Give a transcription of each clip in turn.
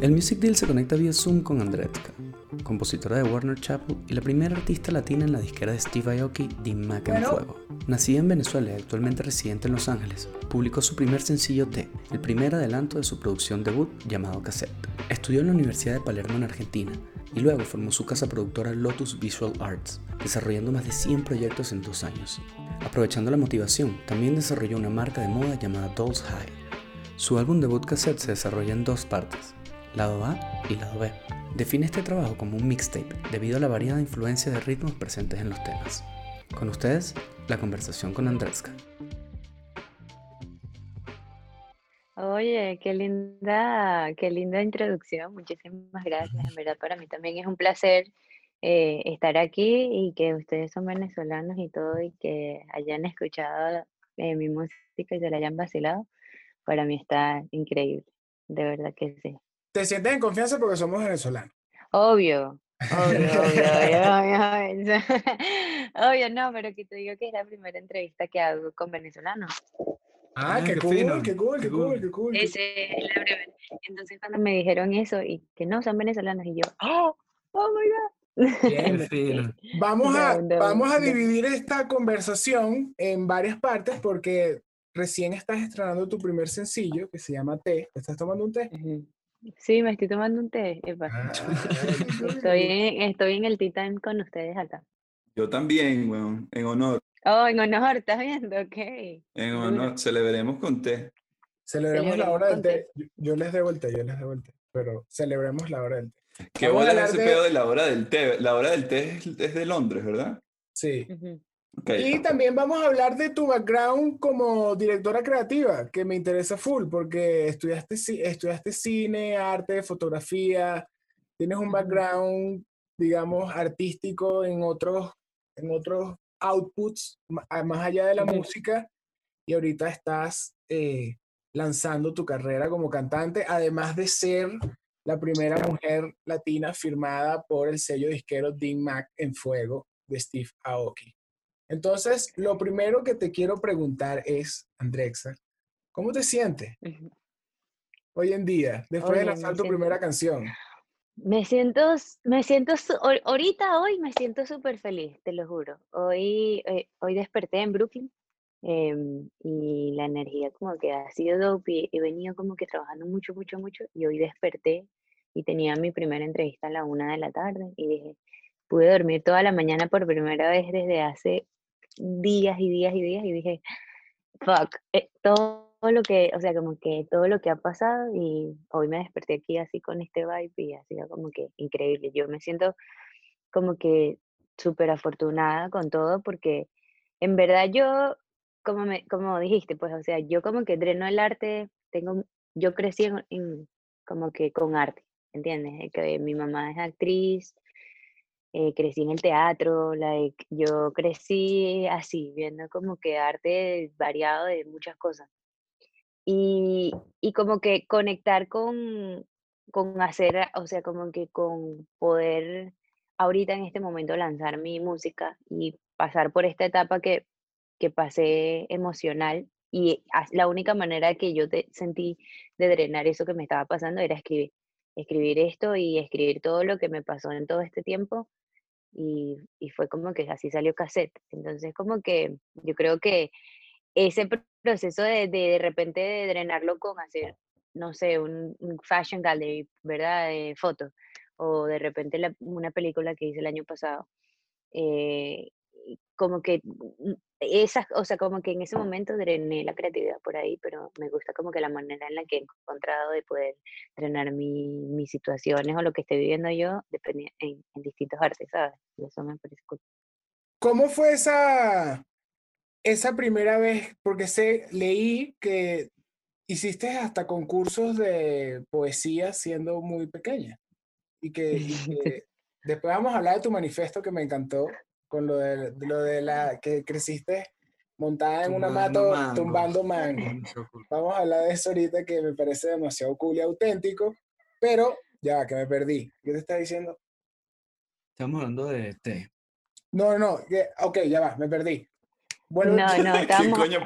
El Music Deal se conecta vía Zoom con Andretka, compositora de Warner Chappell y la primera artista latina en la disquera de Steve Aoki, Dean Mac en Fuego. Nacida en Venezuela y actualmente residente en Los Ángeles, publicó su primer sencillo T, el primer adelanto de su producción debut llamado Cassette. Estudió en la Universidad de Palermo en Argentina y luego formó su casa productora Lotus Visual Arts, desarrollando más de 100 proyectos en dos años. Aprovechando la motivación, también desarrolló una marca de moda llamada Dolls High. Su álbum debut cassette se desarrolla en dos partes, lado A y lado B. Define este trabajo como un mixtape debido a la variada influencia de ritmos presentes en los temas. Con ustedes, la conversación con Andreska. Oye, qué linda, qué linda introducción. Muchísimas gracias. En verdad, para mí también es un placer eh, estar aquí y que ustedes son venezolanos y todo y que hayan escuchado eh, mi música y se la hayan vacilado. Para mí está increíble. De verdad que sí. ¿Te sientes en confianza porque somos venezolanos? Obvio, obvio, obvio, obvio, obvio, no, pero que te digo que es la primera entrevista que hago con venezolanos. Ah, qué, cool, qué, cool, qué cool, qué cool, Ese es la primera. Entonces cuando me dijeron eso y que no son venezolanos y yo, oh, oh my god. Bien, vamos a, vamos a dividir esta conversación en varias partes porque recién estás estrenando tu primer sencillo que se llama Té. ¿Estás tomando un té? Sí, me estoy tomando un té. Ah, estoy, en, estoy en el Titán con ustedes acá. Yo también, bueno, en honor. Oh, en honor, ¿estás viendo? Ok. En honor, celebremos con té. Celebremos, la hora del té. Yo, les debo el té, yo les debo el té, pero celebremos la hora del té. ¿Qué bola es ese pedo de la hora del té? La hora del té es, de Londres, ¿verdad? Sí. Y también vamos a hablar de tu background como directora creativa, que me interesa full, porque estudiaste, estudiaste cine, arte, fotografía, tienes un background, digamos, artístico en otros, en otros outputs, más allá de la música, y ahorita estás eh, lanzando tu carrera como cantante, además de ser la primera mujer latina firmada por el sello disquero Dean Mac en Fuego de Steve Aoki. Entonces, lo primero que te quiero preguntar es, Andrexa, ¿cómo te sientes hoy en día, después de lanzar tu primera canción? Me siento, me siento, ahorita hoy me siento súper feliz, te lo juro. Hoy, eh, hoy desperté en Brooklyn em, y la energía como que ha sido dope y he venido como que trabajando mucho, mucho, mucho y hoy desperté y tenía mi primera entrevista a la una de la tarde y dije, pude dormir toda la mañana por primera vez desde hace días y días y días y dije, fuck, eh, todo lo que, o sea, como que todo lo que ha pasado y hoy me desperté aquí así con este vibe y ha sido como que increíble. Yo me siento como que súper afortunada con todo porque en verdad yo, como, me, como dijiste, pues, o sea, yo como que dreno el arte, tengo, yo crecí en, como que con arte, ¿entiendes? Que mi mamá es actriz, eh, crecí en el teatro, like, yo crecí así, viendo como que arte variado de muchas cosas. Y, y como que conectar con, con hacer, o sea, como que con poder ahorita en este momento lanzar mi música y pasar por esta etapa que, que pasé emocional y la única manera que yo te sentí de drenar eso que me estaba pasando era escribir, escribir esto y escribir todo lo que me pasó en todo este tiempo y, y, fue como que así salió cassette. Entonces, como que yo creo que ese proceso de de, de repente drenarlo con hacer, no sé, un, fashion gallery, ¿verdad? De fotos, o de repente una película que hice el año pasado. Eh, como que mm, esas, o sea, como que en ese momento drené la creatividad por ahí, pero me gusta como que la manera en la que he encontrado de poder drenar mi, mis situaciones o lo que esté viviendo yo en, en, distintos artes, ¿sabes? Y eso me parece cool. ¿Cómo fue esa, esa primera vez? Porque sé, leí que hiciste hasta concursos de poesía siendo muy pequeña y que, y que después vamos a hablar de tu manifiesto que me encantó con lo de, lo de la que creciste montada en una mato tumbando mango. Vamos a hablar de eso ahorita que me parece demasiado cool y auténtico, pero ya, que me perdí. ¿Qué te está diciendo? Estamos hablando de té. No, no, que, ok, ya va, me perdí. Bueno, no, no, estábamos, ¿Qué,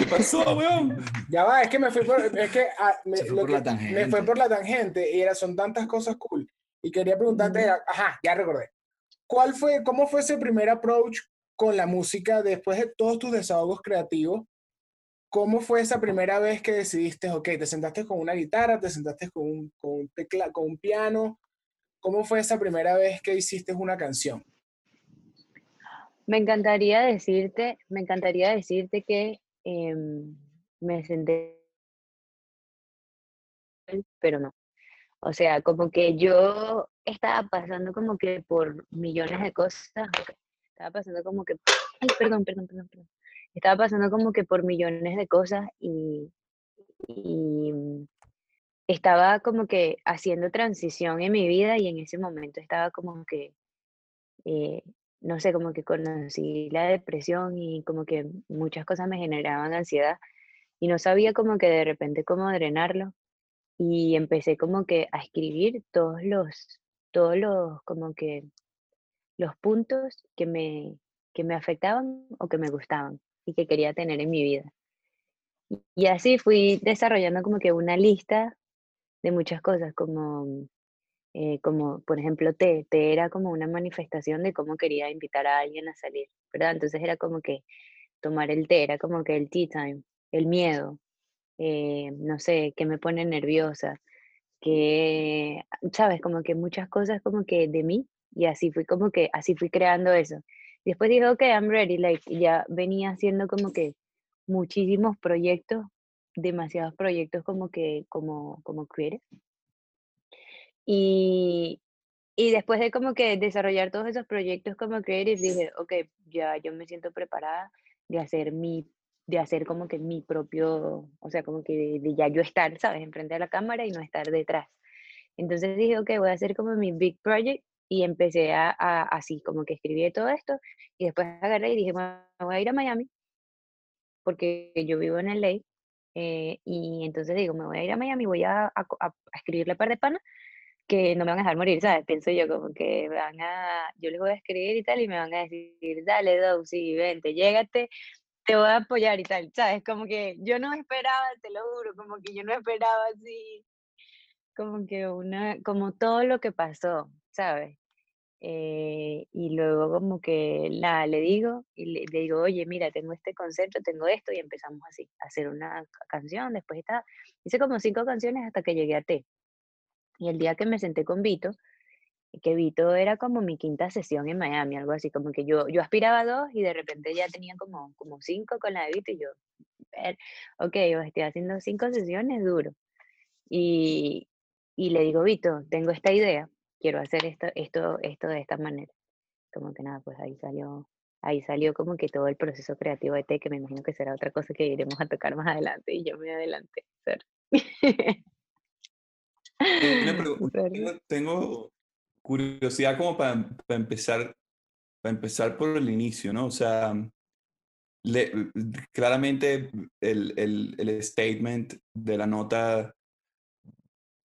¿Qué pasó, weón? Ya va, es que me fui por, es que, ah, me, fue por la tangente. me fue por la tangente y era, son tantas cosas cool. Y quería preguntarte, ajá, ya recordé. ¿Cuál fue, cómo fue ese primer approach con la música después de todos tus desahogos creativos? ¿Cómo fue esa primera vez que decidiste, ok, te sentaste con una guitarra, te sentaste con un, tecla, con un piano? ¿Cómo fue esa primera vez que hiciste una canción? Me encantaría decirte, me encantaría decirte que em, me senté, pero no. O sea, como que yo estaba pasando como que por millones de cosas, estaba pasando como que, ay, perdón, perdón, perdón, perdón. Estaba pasando como que por millones de cosas y, y estaba como que haciendo transición en mi vida y en ese momento estaba como que, eh, no sé, como que conocí la depresión y como que muchas cosas me generaban ansiedad y no sabía como que de repente cómo drenarlo y empecé como que a escribir todos los, todos los, como que los puntos que me, que me afectaban o que me gustaban y que quería tener en mi vida. Y así fui desarrollando como que una lista de muchas cosas, como, eh, como por ejemplo, té. Té era como una manifestación de cómo quería invitar a alguien a salir, ¿verdad? Entonces era como que tomar el té, era como que el tea time, el miedo, eh, no sé, que me pone nerviosa, que, sabes, como que muchas cosas como que de mí, y así fui como que, así fui creando eso. Después dije, ok, I'm ready, like, ya venía haciendo como que muchísimos proyectos, demasiados proyectos como que, como, como creative. Y, y después de como que desarrollar todos esos proyectos como creative, dije, ok, ya yo me siento preparada de hacer mi de hacer como que mi propio, o sea, como que de, ya yo estar, ¿sabes? Enfrente de la cámara y no estar detrás. Entonces dije, ok, voy a hacer como mi big project y empecé a, así, como que escribí todo esto y después agarré y dije, bueno, voy a ir a Miami porque yo vivo en LA eh, y entonces digo, me voy a ir a Miami, voy a, a, a escribirle par de pana que no me van a dejar morir, ¿sabes? Pienso yo como que van a, yo les voy a escribir y tal y me van a decir, dale, Dow, sí, vente, llégate, te voy a apoyar y tal, ¿sabes? Como que yo no esperaba, te lo juro, como que yo no esperaba así, como que una, como todo lo que pasó, ¿sabes? Eh, y luego como que la, le digo, y le, digo, oye, mira, tengo este concepto, tengo esto, y empezamos así, a hacer una canción, después está, hice como cinco canciones hasta que llegué a T. Y el día que me senté con Vito, que Vito era como mi quinta sesión en Miami, algo así, como que yo, yo aspiraba a dos y de repente ya tenía como, como cinco con la de Vito y yo, ok, estoy haciendo cinco sesiones, duro. Y, y le digo, Vito, tengo esta idea, quiero hacer esto, esto, esto de esta manera. Como que nada, pues ahí salió, ahí salió como que todo el proceso creativo de T, que me imagino que será otra cosa que iremos a tocar más adelante y yo me adelanté. tengo, curiosidad como para, empezar, para empezar por el inicio, ¿no? O sea, claramente el, el, el, statement de la nota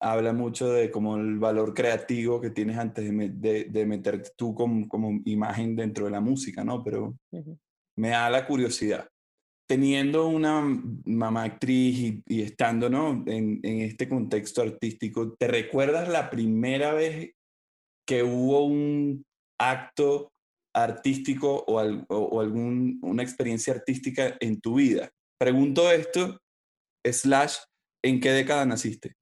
habla mucho de como el valor creativo que tienes antes de, de, de meterte tú como, como, imagen dentro de la música, ¿no? Pero me da la curiosidad. Teniendo una mamá actriz y, y estando, ¿no? En, en, este contexto artístico, ¿te recuerdas la primera vez que hubo un acto artístico o, o, algún, una experiencia artística en tu vida. Pregunto esto, slash, ¿en qué década naciste?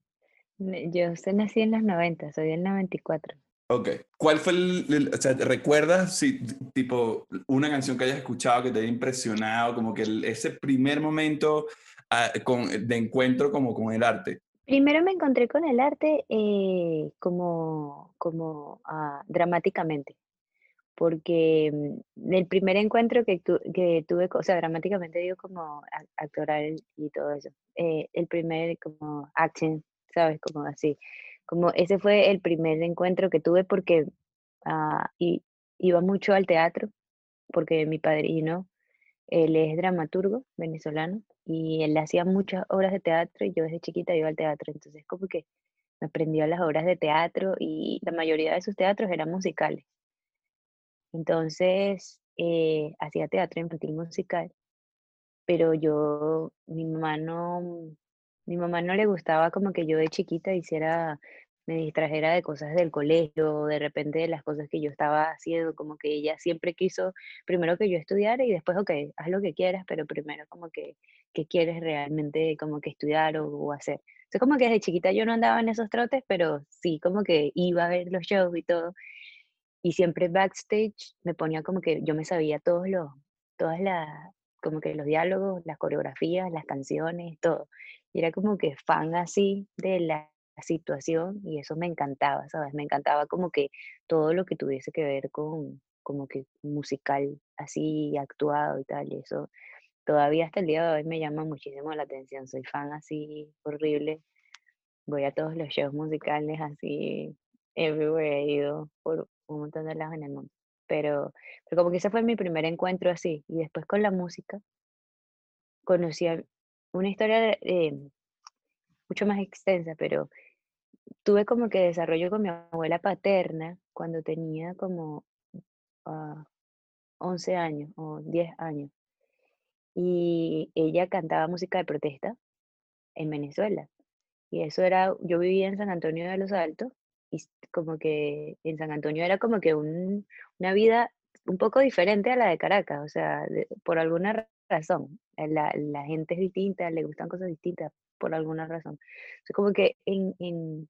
Yo nací en los 90, soy del 94. Ok. ¿Cuál fue el, o sea, recuerdas si, tipo, una canción que hayas escuchado que te haya impresionado, como que ese primer momento ah, con, de encuentro como con el arte? Primero me encontré con el arte eh, como, como ah, dramáticamente, porque mm, el primer encuentro que, que, tuve, o sea, dramáticamente digo como actoral y todo eso, eh, el primer como acting, ¿sabes? Como así, como ese fue el primer encuentro que tuve porque ah, iba mucho al teatro, porque mi padrino, él es dramaturgo venezolano y él hacía muchas obras de teatro y yo desde chiquita iba al teatro, entonces como que me aprendió las obras de teatro y la mayoría de sus teatros eran musicales. Entonces eh, hacía teatro infantil musical pero yo, mi mamá no, mi mamá no le gustaba como que yo de chiquita hiciera, me distrajera de cosas del colegio, de repente de las cosas que yo estaba haciendo, como que ella siempre quiso primero que yo estudiara y después, ok, haz lo que quieras, pero primero como que, ¿qué quieres realmente como que estudiar o, o hacer? Entonces como que desde chiquita yo no andaba en esos trotes, pero sí como que iba a ver los shows y todo. Y siempre backstage me ponía como que yo me sabía todos los, todas las, como que los diálogos, las coreografías, las canciones, todo. Y era como que fan así de la situación y eso me encantaba, ¿sabes? Me encantaba como que todo lo que tuviese que ver con como que musical así actuado y tal, y eso. Todavía hasta el día de hoy me llama muchísimo la atención, soy fan así horrible, voy a todos los shows musicales así, everywhere he ido por un montón de lados en el mundo, pero, pero como que ese fue mi primer encuentro así, y después con la música conocí una historia mucho más extensa, pero tuve como que desarrollo con mi abuela paterna cuando tenía como 11 ah, años o 10 años. Y ella cantaba música de protesta en Venezuela. Y eso era, yo vivía en San Antonio de los Altos y como que en San Antonio era como que una vida un poco diferente a la de Caracas, o sea, por alguna razón. La, la, gente es distinta, le gustan cosas distintas por alguna razón. Es como que en, en,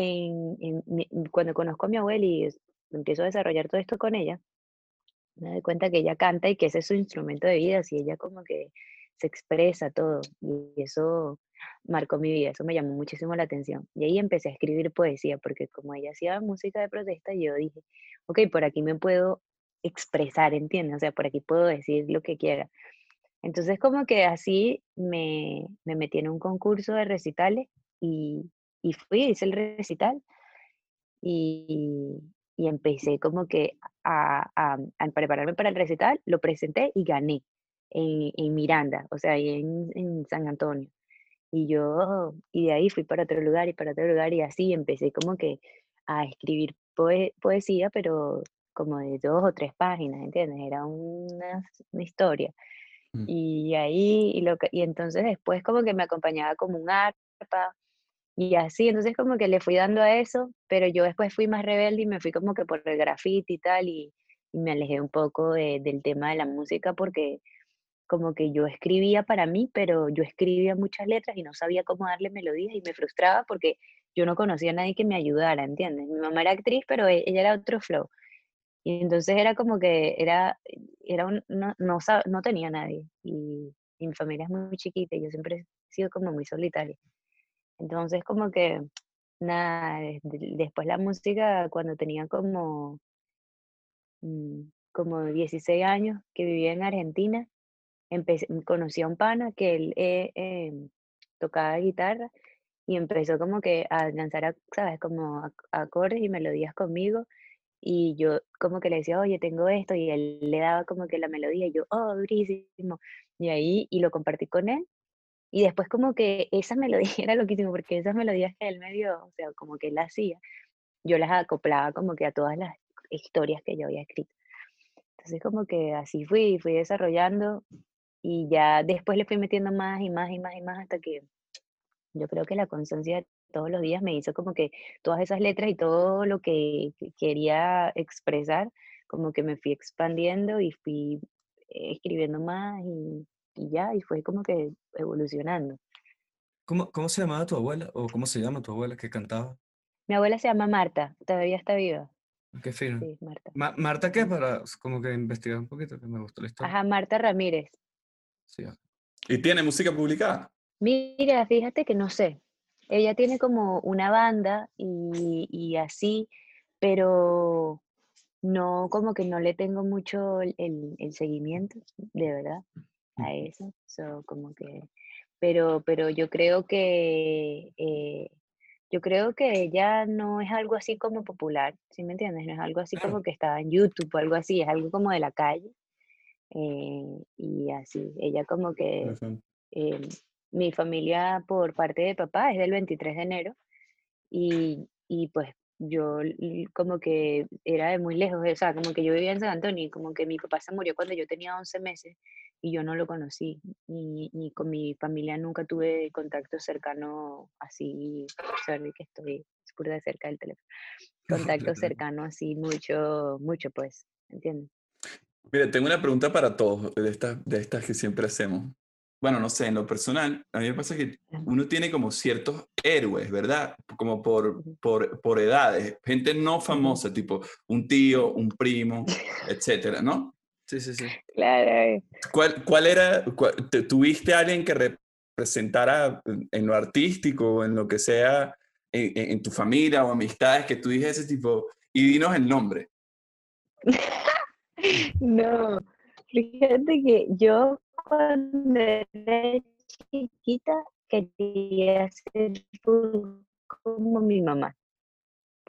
en, cuando conozco a mi abuela y empiezo a desarrollar todo esto con ella, me doy cuenta que ella canta y que ese es su instrumento de vida, y ella como que se expresa todo, y eso marcó mi vida, eso me llamó muchísimo la atención. Y ahí empecé a escribir poesía, porque como ella hacía música de protesta, yo dije, ok, por aquí me puedo expresar, ¿entiendes? O sea, por aquí puedo decir lo que quiera. Entonces como que así me, me metí en un concurso de recitales y, y fui, hice el recital y, y empecé como que a, a, a, prepararme para el recital, lo presenté y gané en, en Miranda, o sea, en, en San Antonio. Y yo, y de ahí fui para otro lugar y para otro lugar y así empecé como que a escribir poesía, pero como de dos o tres páginas, ¿entiendes? Era una, una historia. Mm. Y ahí, y, lo y entonces después como que me acompañaba como un arpa y así, entonces como que le fui dando a eso, pero yo después fui más rebelde y me fui como que por el graffiti y tal, y, y me alejé un poco de, del tema de la música porque como que yo escribía para mí, pero yo escribía muchas letras y no sabía cómo darle melodías y me frustraba porque yo no conocía a nadie que me ayudara, ¿entiendes? Mi mamá era actriz, pero e, ella era otro flow. Y entonces era como que era, era un, no, no, no tenía nadie. Y, mi familia es muy chiquita y yo siempre he sido como muy solitaria. Entonces como que, nada, después la música, cuando tenía como, mm, como 16 años, que vivía en Argentina, empecé, conocí a un pana que él eh, em, tocaba guitarra y empezó como que a lanzar, ¿sabes? Como acordes y melodías conmigo y yo como que le decía, oye, tengo esto, y él le daba como que la melodía, y yo, oh, durísimo, y ahí, y lo compartí con él, y después como que esa melodía era loquísimo, porque esas melodías que él me dio, o sea, como que él hacía, yo las acoplaba como que a todas las historias que yo había escrito. Entonces como que así fui, fui desarrollando, y ya después le fui metiendo más y más y más y más hasta que yo creo que la constancia todos los días me hizo como que todas esas letras y todo lo que quería expresar, como que me fui expandiendo y fui escribiendo más y, ya, y fue como que evolucionando. ¿Cómo, ¿Cómo se llamaba tu abuela o cómo se llama tu abuela que cantaba? Mi abuela se llama Marta, todavía está viva. Qué fino. Sí, Marta. ¿Marta qué? Para como que investigar un poquito, que me gustó la historia. Ajá, Marta Ramírez. Sí. ¿Y tiene música publicada? Mira, fíjate que no sé. Ella tiene como una banda y, así, pero no, como que no le tengo mucho el, seguimiento, de verdad, a eso. como que, pero, pero yo creo que eh, yo creo que ella no es algo así como popular, ¿sí me entiendes? No es algo así como que estaba en YouTube o algo así, es algo como de la calle. Eh, y así, ella como que mi familia por parte de papá es del 23 de enero y, y pues yo como que era de muy lejos, o sea, como que yo vivía en San Antonio y como que mi papá se murió cuando yo tenía 11 meses y yo no lo conocí. Y, con mi familia nunca tuve contacto cercano así, sorry que estoy pura de cerca del teléfono, contacto cercano así mucho, mucho pues, ¿entiendes? Mira, tengo una pregunta para todos de estas, de estas que siempre hacemos. Bueno, no sé, en lo personal, a mí me pasa que uno tiene como ciertos héroes, ¿verdad? Como por, por, por edades, gente no famosa, tipo un tío, un primo, etcétera, ¿no? Sí, sí, sí. Claro. ¿Cuál, cuál era, tuviste alguien que representara en lo artístico o en lo que sea, en, en, tu familia o amistades, que tú dijese tipo, y dinos el nombre? no, fíjate que yo cuando era chiquita quería ser como mi mamá.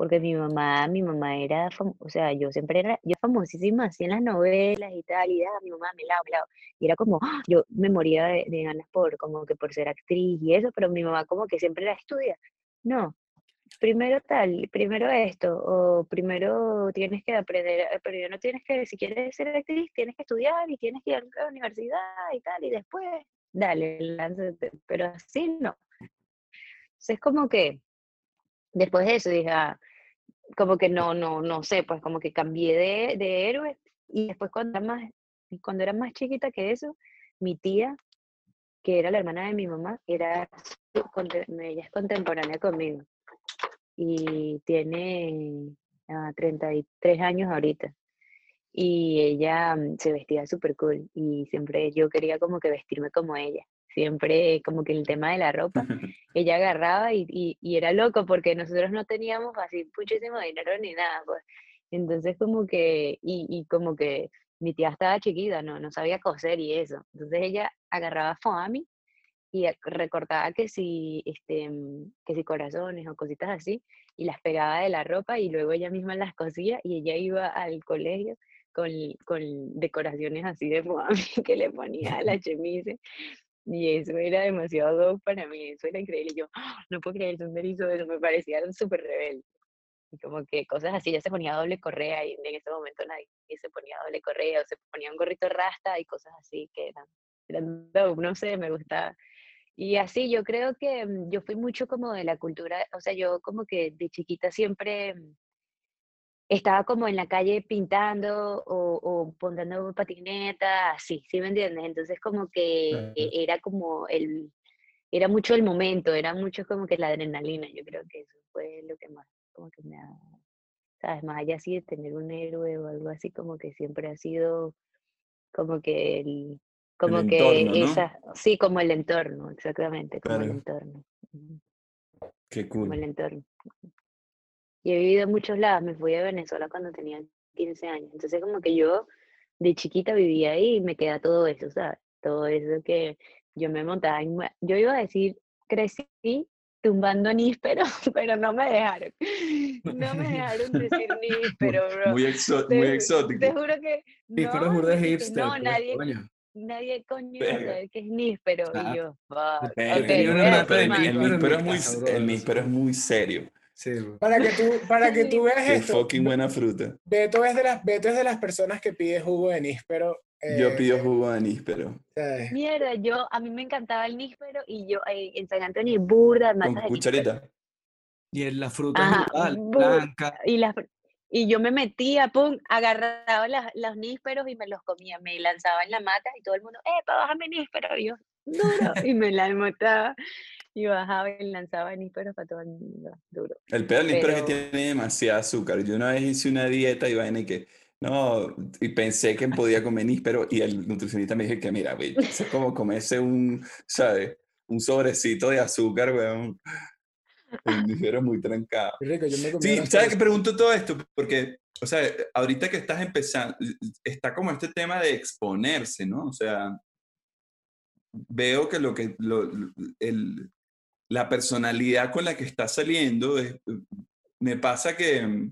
Porque mi mamá, mi mamá era, o sea, yo siempre era, yo famosísima así en las novelas y tal, y ah, mi mamá me lavo, me lavo. Y era como, ¡ah! yo me moría de, ganas por, como que por ser actriz y eso, pero mi mamá como que siempre la estudia. No, primero tal, primero esto, o primero tienes que aprender, eh, pero no tienes que, si quieres ser actriz, tienes que estudiar y tienes que ir a la universidad y tal, y después, dale, lánzate, pero así no. es como que, después de eso dije, ah, como que no, no, no sé, pues como que cambié de, de héroe, y después cuando era, más, cuando era más chiquita que eso, mi tía, que era la hermana de mi mamá, era, ella es contemporánea conmigo y tiene 33 ah, años ahorita. Y ella mm, se vestía súper cool y siempre yo quería como que vestirme como ella. Siempre como que el tema de la ropa, ella agarraba y, y, era loco porque nosotros no teníamos así muchísimo dinero ni nada. Pues. Entonces como que, y, y como que mi tía estaba chiquita, no, no sabía coser y eso. Entonces ella agarraba foami y recortaba que si, este, que si corazones o cositas así, y las pegaba de la ropa y luego ella misma las cosía y ella iba al colegio con, con decoraciones así de foamy que le ponía a la chemise. Y eso era demasiado para mí, eso era increíble. Yo ¡ah! no puedo creer, un hizo eso, me parecía súper rebelde. Y como que cosas así, ya se ponía doble correa y en ese momento nadie se ponía doble correa o se ponía un gorrito rasta y cosas así que eran, eran no sé, me gustaba y así yo creo que mm, yo fui mucho como de la cultura, o sea, yo como que de chiquita siempre mm, estaba como en la calle pintando o, o patineta, así, ¿sí me entiendes? Entonces como que era como el, era mucho el momento, era mucho como que la adrenalina, yo creo que eso fue lo que más, como que me ha, sabes, más allá así de tener un héroe o algo así, como que siempre ha sido como que el, como que esa, sí, como el entorno, exactamente, como el entorno. Qué cool. Como el entorno. Y he vivido en muchos lados, me fui a Venezuela cuando tenía 15 años, entonces como que yo de chiquita vivía ahí y me queda todo eso, ¿sabes? Todo eso que yo me montaba, yo iba a decir, crecí tumbando níspero, pero no me dejaron. No me dejaron decir níspero, bro. Muy, muy exótico. Te juro que no, de hipster, no nadie, nadie coño sabe que es níspero. Y yo, el, níspero es muy, el níspero es muy serio. Sí, para que tú, para que tú veas Qué esto. fucking buena fruta. Beto es de las, Beto es de las personas que pide jugo de níspero. yo eh, pido jugo de níspero. Mierda, yo, a mí me encantaba el níspero y yo eh, en San Antonio burda, Con cucharita. Y en la fruta blanca. Y las y yo me metía, pum, agarraba los nísperos y me los comía. Me lanzaba en la mata y todo el mundo, ¡eh, para bajarme níspero! Y yo, duro. y me la mataba y bajaba y lanzaba nísperos para todo el mundo, duro. El pedo del níspero es que tiene demasiado azúcar. Yo una vez hice una dieta y vaina y que, no, y pensé que podía comer níspero y el nutricionista me dijo que, mira, güey, es como comerse un, ¿sabes? Un sobrecito de azúcar, weón. El muy trancado. sí, ¿sabes que pregunto todo esto? Porque, o sea, ahorita que estás empezando, está como este tema de exponerse, ¿no? O sea, veo que lo que, el, la personalidad con la que estás saliendo, es, me pasa que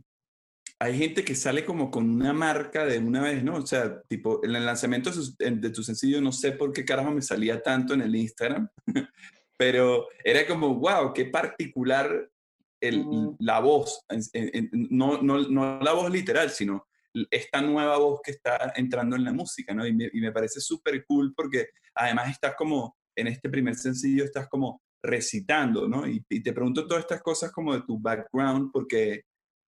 hay gente que sale como con una marca de una vez, ¿no? O sea, tipo, en el lanzamiento de tu sencillo, no sé por qué carajo me salía tanto en el Instagram, pero era como, wow, qué particular el, la voz, no, no, no, la voz literal, sino esta nueva voz que está entrando en la música, ¿no? Y me, y me parece súper cool porque además estás como, en este primer sencillo estás como recitando, ¿no? Y, te pregunto todas estas cosas como de tu background porque,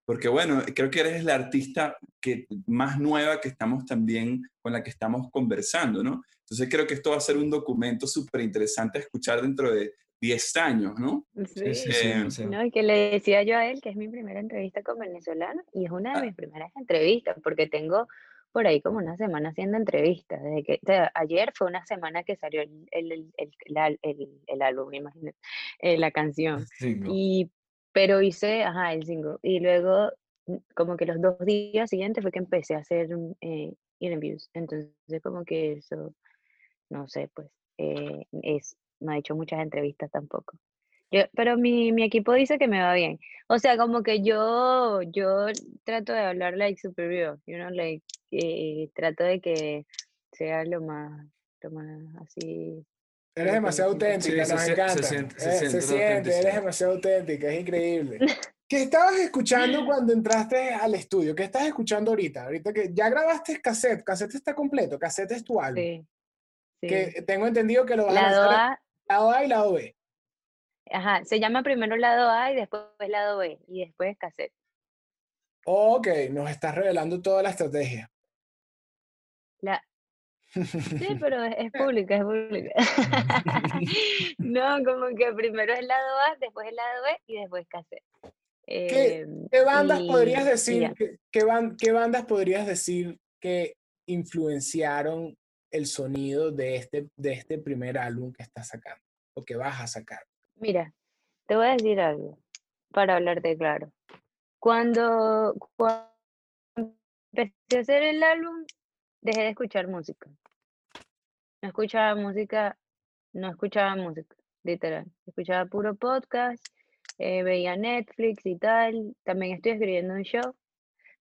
porque bueno, creo que eres la artista que, más nueva que estamos también, con la que estamos conversando, ¿no? Entonces creo que esto va a ser un documento súper interesante a escuchar dentro de 10 años, ¿no? Sí, sí, eh, sí, No, y que le decía yo a él que es mi primera entrevista con venezolano y es una de ah. mis primeras entrevistas porque tengo por ahí como una semana haciendo entrevistas. Desde que, ayer fue una semana que salió el, el, el, el álbum, imagínate, eh, la canción. Y, pero hice, ajá, el single. Y luego, mm, como que los dos días siguientes fue que empecé a hacer eh, interviews. Entonces, como que eso, no sé, pues, eh, es no he hecho muchas entrevistas tampoco. Yo, pero mi, mi, equipo dice que me va bien. O sea, como que yo, yo trato de hablar like superior, you know, like, eh, trato de que sea lo más, lo más así. Eres demasiado auténtica, nos encanta. Se siente, se, eh, siente, eres demasiado auténtica, es increíble. ¿Qué estabas escuchando cuando entraste al estudio? ¿Qué estás escuchando ahorita? Ahorita que ya grabaste cassette, cassette está completo, cassette es tu álbum. Sí. sí. Que tengo entendido que lo vas a hacer lado A y lado B. Ajá, se llama primero lado A y después lado B y después cassette. Ok, nos estás revelando toda la estrategia. La... Sí, pero es, pública, es pública. no, como que primero es lado A, después el lado B y después cassette. ¿Qué, em, bandas podrías decir, qué, bandas podrías decir que influenciaron el sonido de este, de este primer álbum que estás sacando o que vas a sacar? Mira, te voy a decir algo para hablarte claro. Cuando, empecé a hacer el álbum, dejé de escuchar música. No escuchaba música, no escuchaba música, literal. Escuchaba puro podcast, eh, veía Netflix y tal. También estoy escribiendo un show,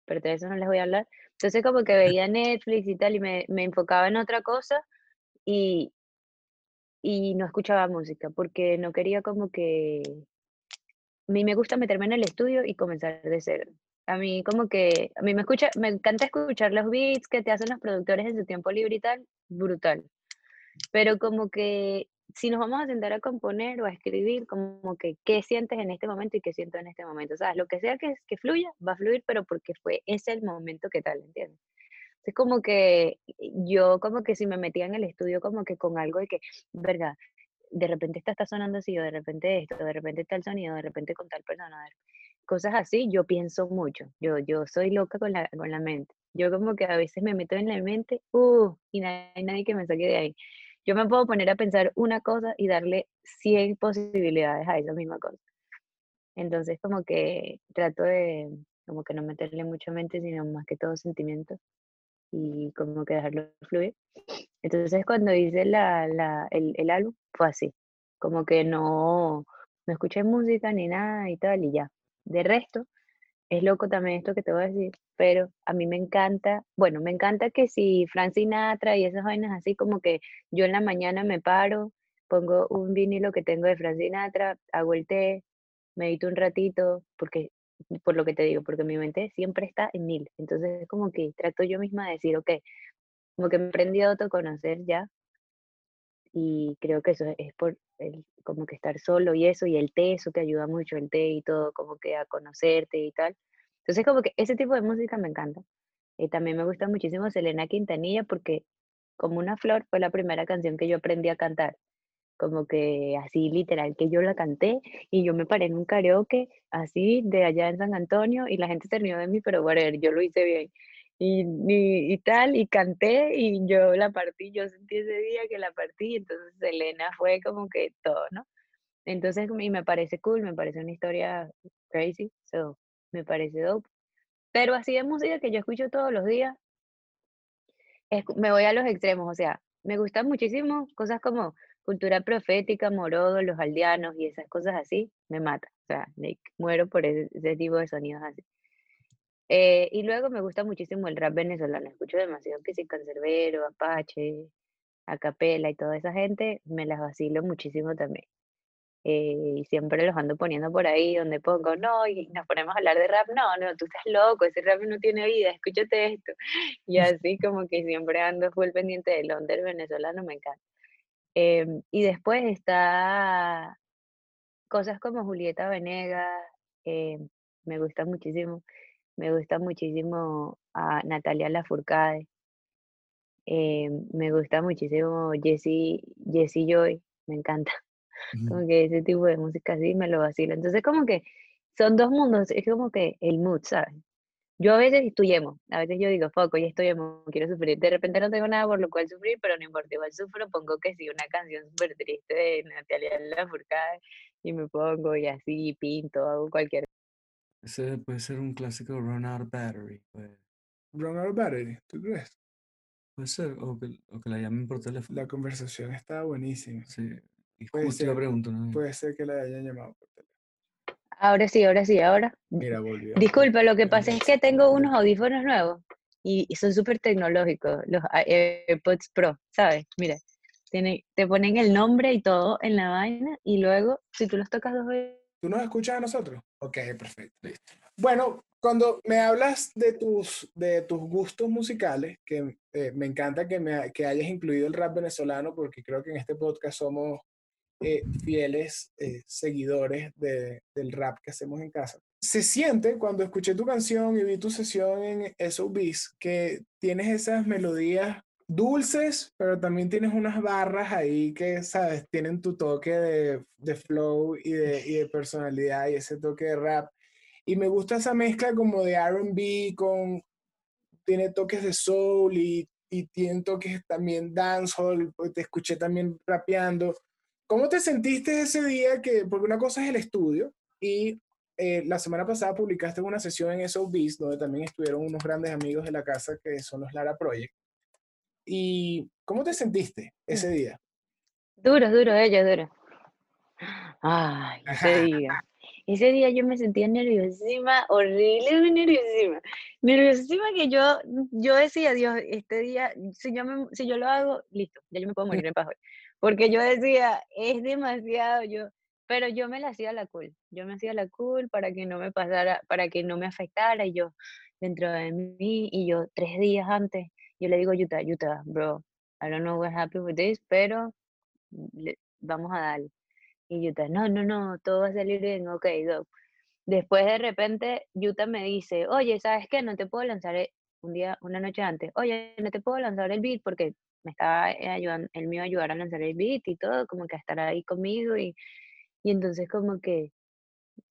pero de eso no les voy a hablar. Entonces como que veía Netflix y tal y me, me enfocaba en otra cosa y, y no escuchaba música porque no quería como que... A mí me gusta meterme en el estudio y comenzar de cero. A mí como que, a mí me escucha, me encanta escuchar los beats que te hacen los productores en su tiempo libre y tal, brutal. Pero como que si nos vamos a sentar a componer o a escribir, como que qué sientes en este momento y qué siento en este momento. O sea, lo que sea que, que fluya, va a fluir, pero porque fue ese el momento que tal, ¿entiendes? Es como que yo como que si me metía en el estudio como que con algo de que, verga, de repente esta está sonando así, o de repente esto, de repente tal sonido, de repente con tal persona, cosas así, yo pienso mucho. Yo, yo soy loca con la, con la mente. Yo como que a veces me meto en la mente, uh, y no hay nadie que me saque de ahí yo me puedo poner a pensar una cosa y darle 100 posibilidades a esa misma cosa. Entonces como que trato de como que no meterle mucha mente, sino más que todo sentimiento y como que dejarlo fluir. Entonces cuando hice la, la, el, el álbum fue así, como que no, no escuché música ni nada y tal y ya. De resto, es loco también esto que te voy a decir, pero a mí me encanta, bueno, me encanta que si Frank Sinatra y esas vainas así como que yo en la mañana me paro, pongo un vinilo que tengo de Frank Sinatra, hago el té, medito un ratito, porque, por lo que te digo, porque mi mente siempre está en mil, entonces es como que trato yo misma de decir, ok, como que me he aprendido a autoconocer ya, y creo que eso es por el, como que estar solo y eso, y el té, eso te ayuda mucho, el té y todo, como que a conocerte y tal. Entonces como que ese tipo de música me encanta. Y también me gusta muchísimo Selena Quintanilla porque como una flor fue la primera canción que yo aprendí a cantar. Como que así literal, que yo la canté y yo me paré en un karaoke así de allá en San Antonio y la gente se rió de mí, pero bueno, yo lo hice bien y, y, tal, y canté y yo la partí, yo sentí ese día que la partí, entonces Elena fue como que todo, ¿no? Entonces, y me parece cool, me parece una historia crazy, so, me parece dope. Pero así de música que yo escucho todos los días, me voy a los extremos, o sea, me gustan muchísimo cosas como cultura profética, morodo, los aldeanos y esas cosas así, me mata, o sea, muero por ese, ese tipo de sonidos así. Eh, y luego me gusta muchísimo el rap venezolano, escucho demasiado que si Cancerbero, Apache, Acapela y toda esa gente, me las vacilo muchísimo también. eh, y siempre los ando poniendo por ahí donde pongo, no, y nos ponemos a hablar de rap, no, no, tú estás loco, ese rap no tiene vida, escúchate esto. Y así como que siempre ando full pendiente del under venezolano, me encanta. Em, y después está cosas como Julieta Venegas, em, me gusta muchísimo, me gusta muchísimo a Natalia Lafourcade, em, me gusta muchísimo Jessie, Jessie Joy, me encanta. Como que ese tipo de música así me lo vacila. Entonces, como que son dos mundos, es como que el mood, ¿sabes? Yo a veces estoy emo, a veces yo digo, foco, ya estoy emo, quiero sufrir. De repente no tengo nada por lo cual sufrir, pero no importa, igual sufro, pongo que sí, una canción súper triste de Natalia Lafourcade y me pongo y así pinto, hago cualquier Ese puede ser un clásico Run Out Battery. Pues. Run Out Battery, ¿tú crees? Puede ser, o que, o que la llamen por teléfono. La conversación está buenísima. Sí, y puede ser, pregunto, ¿no? Puede ser que la hayan llamado por teléfono. Ahora sí, ahora sí, ahora. Mira, volvió. Disculpa, lo que pasa es que tengo unos audífonos nuevos y, son súper tecnológicos, los AirPods Pro, ¿sabes? Mira, tiene, te ponen el nombre y todo en la vaina y luego, si tú los tocas dos veces... ¿Tú nos escuchas a nosotros? Ok, perfecto. Listo. Bueno, cuando me hablas de tus, de tus gustos musicales, que eh, me encanta que, me, que hayas incluido el rap venezolano, porque creo que en este podcast somos eh, fieles eh, seguidores de, del rap que hacemos en casa. Se siente cuando escuché tu canción y vi tu sesión en SOBs que tienes esas melodías dulces, pero también tienes unas barras ahí que, sabes, tienen tu toque de, de flow y de, y de personalidad y ese toque de rap. Y me gusta esa mezcla como de RB con, tiene toques de soul y, y tiene toques también dancehall, pues te escuché también rapeando. ¿Cómo te sentiste ese día? Que, porque una cosa es el estudio y eh, la semana pasada publicaste una sesión en SOBs donde también estuvieron unos grandes amigos de la casa que son los Lara Project. ¿Y cómo te sentiste ese mm. día? Duro, duro, ella, duro. Ay, ese día. Ese día yo me sentía nerviosísima, horrible, nerviosísima. Nerviosísima que yo, yo decía, Dios, este día, si yo, me, si yo lo hago, listo, ya yo me puedo morir en paz hoy. Porque yo decía, es demasiado, yo, pero yo me la hacía la cool, yo me hacía la cool para que no me pasara, para que no me afectara, y yo dentro de mí, y yo tres días antes, yo le digo, Yuta, Yuta, bro, I don't know what happened with this, pero vamos a darle. Y Yuta, no, no, no, todo va a salir bien, ok, go. Después de repente, Yuta me dice, oye, ¿sabes qué? No te puedo lanzar e-", un día, una noche antes, oye, no te puedo lanzar el beat porque me estaba eh, ayudando, él me iba a ayudar a lanzar el beat y todo, como que a estar ahí conmigo y, y entonces como que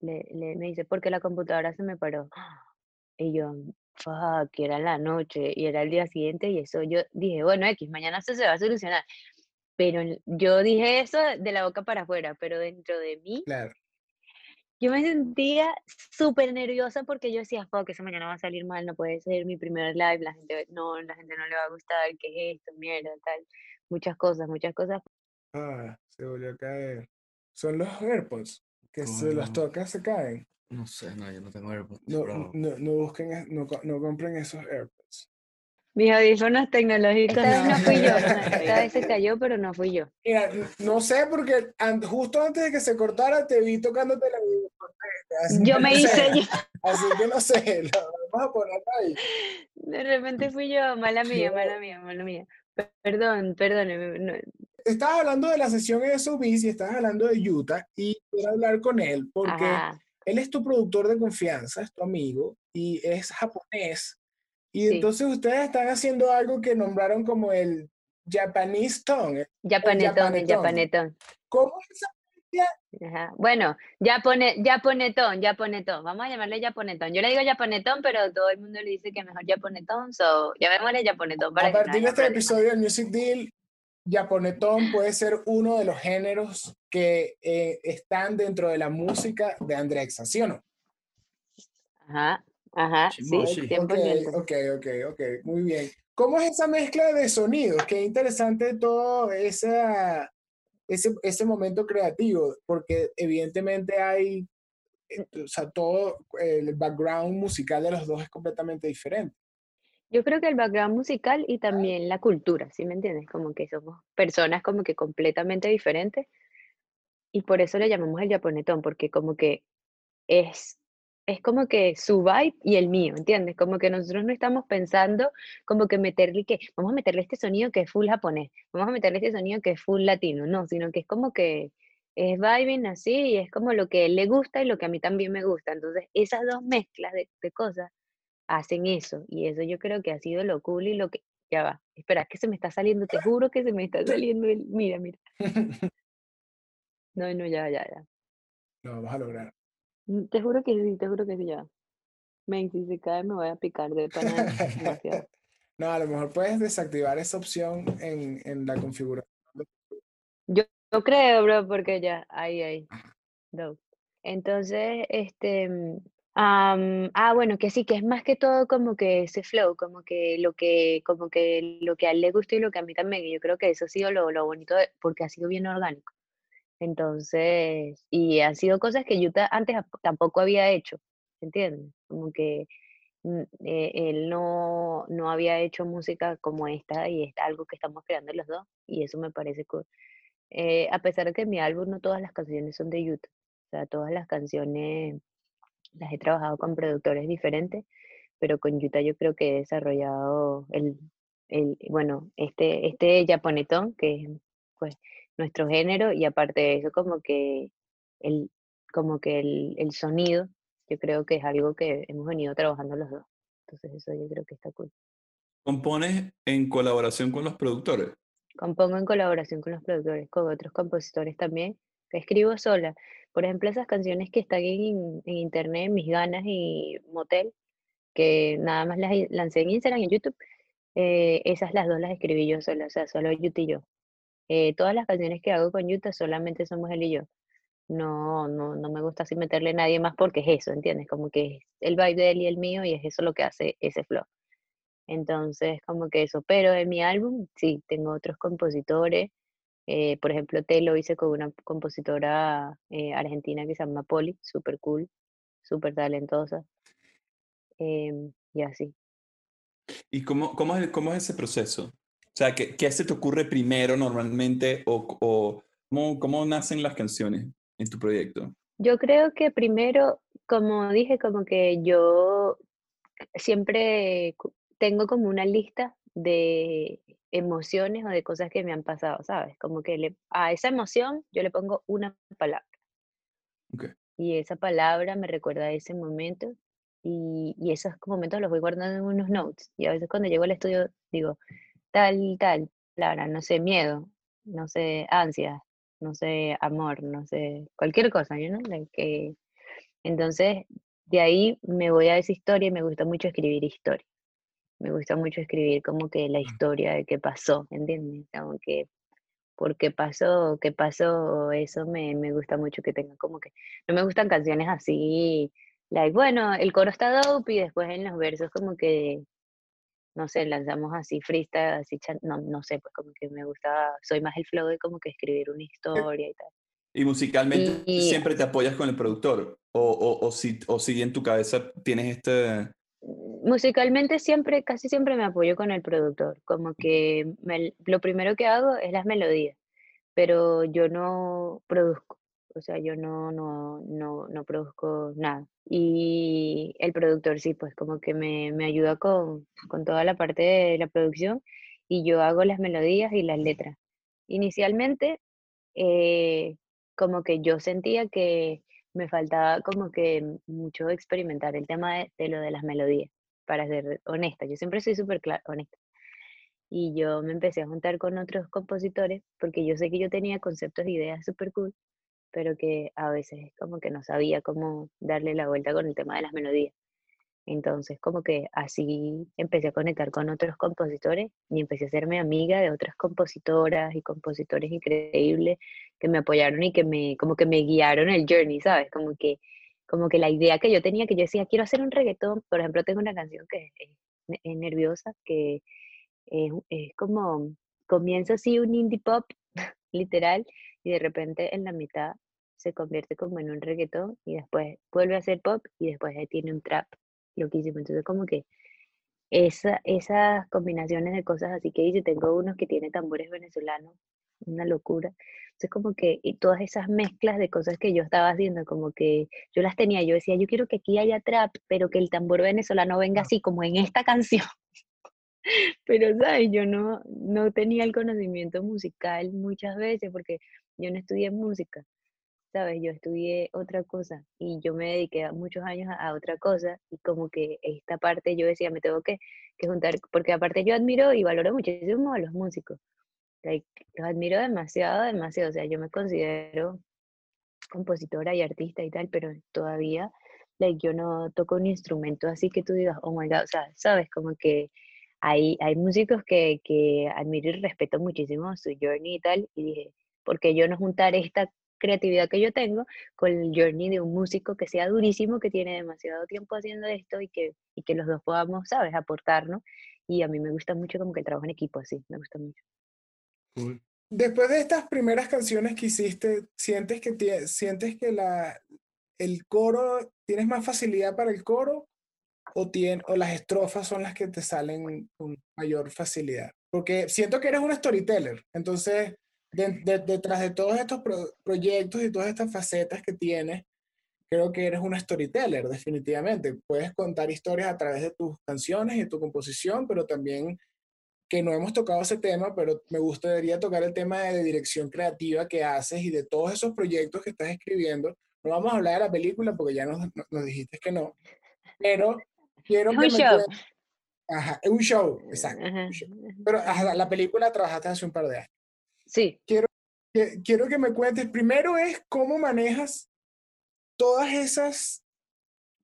le, le, me dice, porque la computadora se me paró. Y yo, fuck, era la noche y era el día siguiente y eso yo dije, bueno, X, mañana eso se va a solucionar. Pero yo dije eso de la boca para afuera, pero dentro de mí, claro. Yo me sentía súper nerviosa porque yo decía, fuck, eso mañana va a salir mal, no puede ser mi primer live, la gente no, la gente no le va a gustar, ¿qué es esto? Mierda, tal. Muchas cosas, muchas cosas. Ah, se volvió a caer. Son los AirPods que se los toca, se caen. No sé, no, yo no tengo AirPods. No, no, no busquen, no, no compren esos AirPods. Mis audífonos tecnológicos. Esta vez no fui yo. Esta vez se cayó, pero no fui yo. Mira, no sé, porque justo antes de que se cortara te vi tocándote la Yo me hice. Así que no sé, lo vamos a poner ahí. De repente fui yo, mala mía, mala mía, mala mía. Perdón, perdón. Estabas hablando de la sesión de SOBs y estabas hablando de Utah y quiero hablar con él porque él es tu productor de confianza, es tu amigo y es japonés y entonces ustedes están haciendo algo que nombraron como el Japanese Tongue. Japanetón, el Japanetón. ¿Cómo es esa Ajá. Bueno, Japone, Japonetón, Japonetón. Vamos a llamarle Japonetón. Yo le digo Japonetón, pero todo el mundo le dice que mejor Japonetón, so llamémosle Japonetón. Para a partir de este episodio del Music Deal, Japonetón puede ser uno de los géneros que eh, están dentro de la música de Andrexa, ¿sí o no? Ajá. Ajá, sí, okay, ok, ok, ok, muy bien. ¿Cómo es esa mezcla de sonidos? Qué interesante todo esa, ese, ese momento creativo, porque evidentemente hay, eh, o sea, todo el background musical de los dos es completamente diferente. Yo creo que el background musical y también la cultura, ¿sí me entiendes? Como que somos personas como que completamente diferentes y por eso le llamamos el japonetón, porque como que es, es como que su vibe y el mío, ¿entiendes? Como que nosotros no estamos pensando como que meterle que, vamos a meterle este sonido que es full japonés, vamos a meterle este sonido que es full latino, no, sino que es como que es vibing así y es como lo que a él le gusta y lo que a mí también me gusta. Entonces, esas dos mezclas de, de cosas hacen eso y eso yo creo que ha sido lo cool y lo que, ya va, espera, que se me está saliendo, te juro que se me está saliendo el, mira, mira. No, no, ya, ya, ya. Lo vamos a lograr. Mm, te juro que sí, te juro que sí, ya. Men, si se cae me voy a picar de pana demasiado. no, a lo mejor puedes desactivar esa opción en, en la configuración. Yo, yo creo, bro, porque ya, ahí, ahí. No. Entonces, este, mm, ah, bueno, que sí, que es más que todo como que ese flow, como que lo que, como que lo que a él le gusta y lo que a mí también. Y yo creo que eso ha sido lo, lo bonito porque ha sido bien orgánico. Entonces, y han sido cosas que yo antes tampoco había hecho, ¿entiendes? Como que mm, eh, él no, no había hecho música como esta y es algo que estamos creando los dos y eso me parece cool. Eh, a pesar de que en mi álbum no todas las canciones son de YouTube, o sea, todas las canciones las he trabajado con productores diferentes, pero con Utah yo creo que he desarrollado el, el bueno, este, este japonetón, que es pues nuestro género, y aparte de eso, como que el, como que el, el sonido, yo creo que es algo que hemos venido trabajando los dos. Entonces eso yo creo que está cool. ¿Compones en colaboración con los productores? Compongo en colaboración con los productores, con otros compositores también, escribo sola. Por ejemplo, esas canciones que están en, en internet, Mis Ganas y Motel, que nada más las lancé en Instagram y en YouTube, eh, esas las dos las escribí yo sola, o sea, solo Yuta y yo. Eh, todas las canciones que hago con Yuta solamente somos él y yo. No, no, no me gusta así meterle a nadie más porque es eso, ¿entiendes? Como que es el vibe de él y el mío y es eso lo que hace ese flow. Entonces, como que eso. Pero en mi álbum, sí, tengo otros compositores. Eh, por ejemplo, te lo hice con una compositora eh, argentina que se llama Poli, súper cool, súper talentosa. Em, y así. ¿Y cómo, cómo, es, cómo es ese proceso? O sea, ¿qué, qué se te ocurre primero normalmente o, o cómo, cómo nacen las canciones en tu proyecto? Yo creo que primero, como dije, como que yo siempre tengo como una lista de emociones o de cosas que me han pasado, ¿sabes? Como que le, a esa emoción yo le pongo una palabra. Y esa palabra me recuerda a ese momento y, y, esos momentos los voy guardando en unos notes. Y a veces cuando llego al estudio digo, tal, tal, palabra, no sé, miedo, no sé, ansia, no sé, amor, no sé, cualquier cosa, ¿no? que, entonces, de ahí me voy a esa historia y me gusta mucho escribir historia me gusta mucho escribir como que la historia de qué pasó, ¿entiendes? Como que por qué pasó, qué pasó, eso me, me, gusta mucho que tenga como que, no me gustan canciones así, like, bueno, el coro está dope y después en los versos como que, no sé, lanzamos así freestyle, así, no, no sé, pues como que me gusta, soy más el flow de como que escribir una historia y tal. ¿Y musicalmente siempre te apoyas con el productor? ¿O, o, o, si, o si en tu cabeza tienes este, musicalmente siempre, casi siempre me apoyo con el productor, como que lo primero que hago es las melodías, pero yo no produzco, o sea, yo no, no, no, no produzco nada. Y el productor sí, pues como que me, me ayuda con, con toda la parte de la producción y yo hago las melodías y las letras. Inicialmente, eh, como que yo sentía que me faltaba como que mucho experimentar el tema de, de, lo de las melodías para ser honesta. Yo siempre soy súper honesta. Y yo me empecé a juntar con otros compositores porque yo sé que yo tenía conceptos e ideas súper cool, pero que a veces como que no sabía cómo darle la vuelta con el tema de las melodías. Entonces como que así empecé a conectar con otros compositores y empecé a hacerme amiga de otras compositoras y compositores increíbles que me apoyaron y que me como que me guiaron el journey, ¿sabes? Como que como que la idea que yo tenía, que yo decía, quiero hacer un reggaetón, por ejemplo, tengo una canción que es, nerviosa, que es, como, comienza así un indie pop, literal, y de repente en la mitad se convierte como en un reggaetón y después vuelve a ser pop y después tiene un trap loquísimo. Entonces como que esa, esas combinaciones de cosas así que dice, tengo unos que tiene tambores venezolanos una locura. Entonces como que y todas esas mezclas de cosas que yo estaba haciendo, como que yo las tenía, yo decía, yo quiero que aquí haya trap, pero que el tambor venezolano venga así como en esta canción. pero, ¿sabes? Yo no, no tenía el conocimiento musical muchas veces porque yo no estudié música. ¿Sabes? Yo estudié otra cosa y yo me dediqué muchos años a, otra cosa y como que esta parte yo decía, me tengo que, que juntar, porque aparte yo admiro y valoro muchísimo a los músicos. los admiro demasiado, demasiado. O sea, yo me considero compositora y artista y tal, pero todavía like, yo no toco un instrumento así que tú digas, oh my god, o sea, sabes, como que hay, hay músicos que, que admiro y respeto muchísimo su journey y tal, y dije, porque yo no juntar esta creatividad que yo tengo con el journey de un músico que sea durísimo, que tiene demasiado tiempo haciendo esto y que, y que los dos podamos, ¿sabes?, aportarnos. Y a mí me gusta mucho como que el trabajo en equipo así, me gusta mucho. Después de estas primeras canciones que hiciste, ¿sientes que, sientes que la, el coro, tienes más facilidad para el coro o, tiene, o las estrofas son las que te salen con mayor facilidad? Porque siento que eres un storyteller, entonces detrás de todos estos proyectos y todas estas facetas que tienes, creo que eres una storyteller, definitivamente. Puedes contar historias a través de tus canciones y tu composición, pero también que no hemos tocado ese tema, pero me gustaría tocar el tema de dirección creativa que haces y de todos esos proyectos que estás escribiendo. No vamos a hablar de la película porque ya nos, nos dijiste que no, pero quiero que un show. Ajá, un show, exacto. Pero la película trabajaste hace un par de años. Sí. Quiero, que, quiero que me cuentes, primero es cómo manejas todas esas...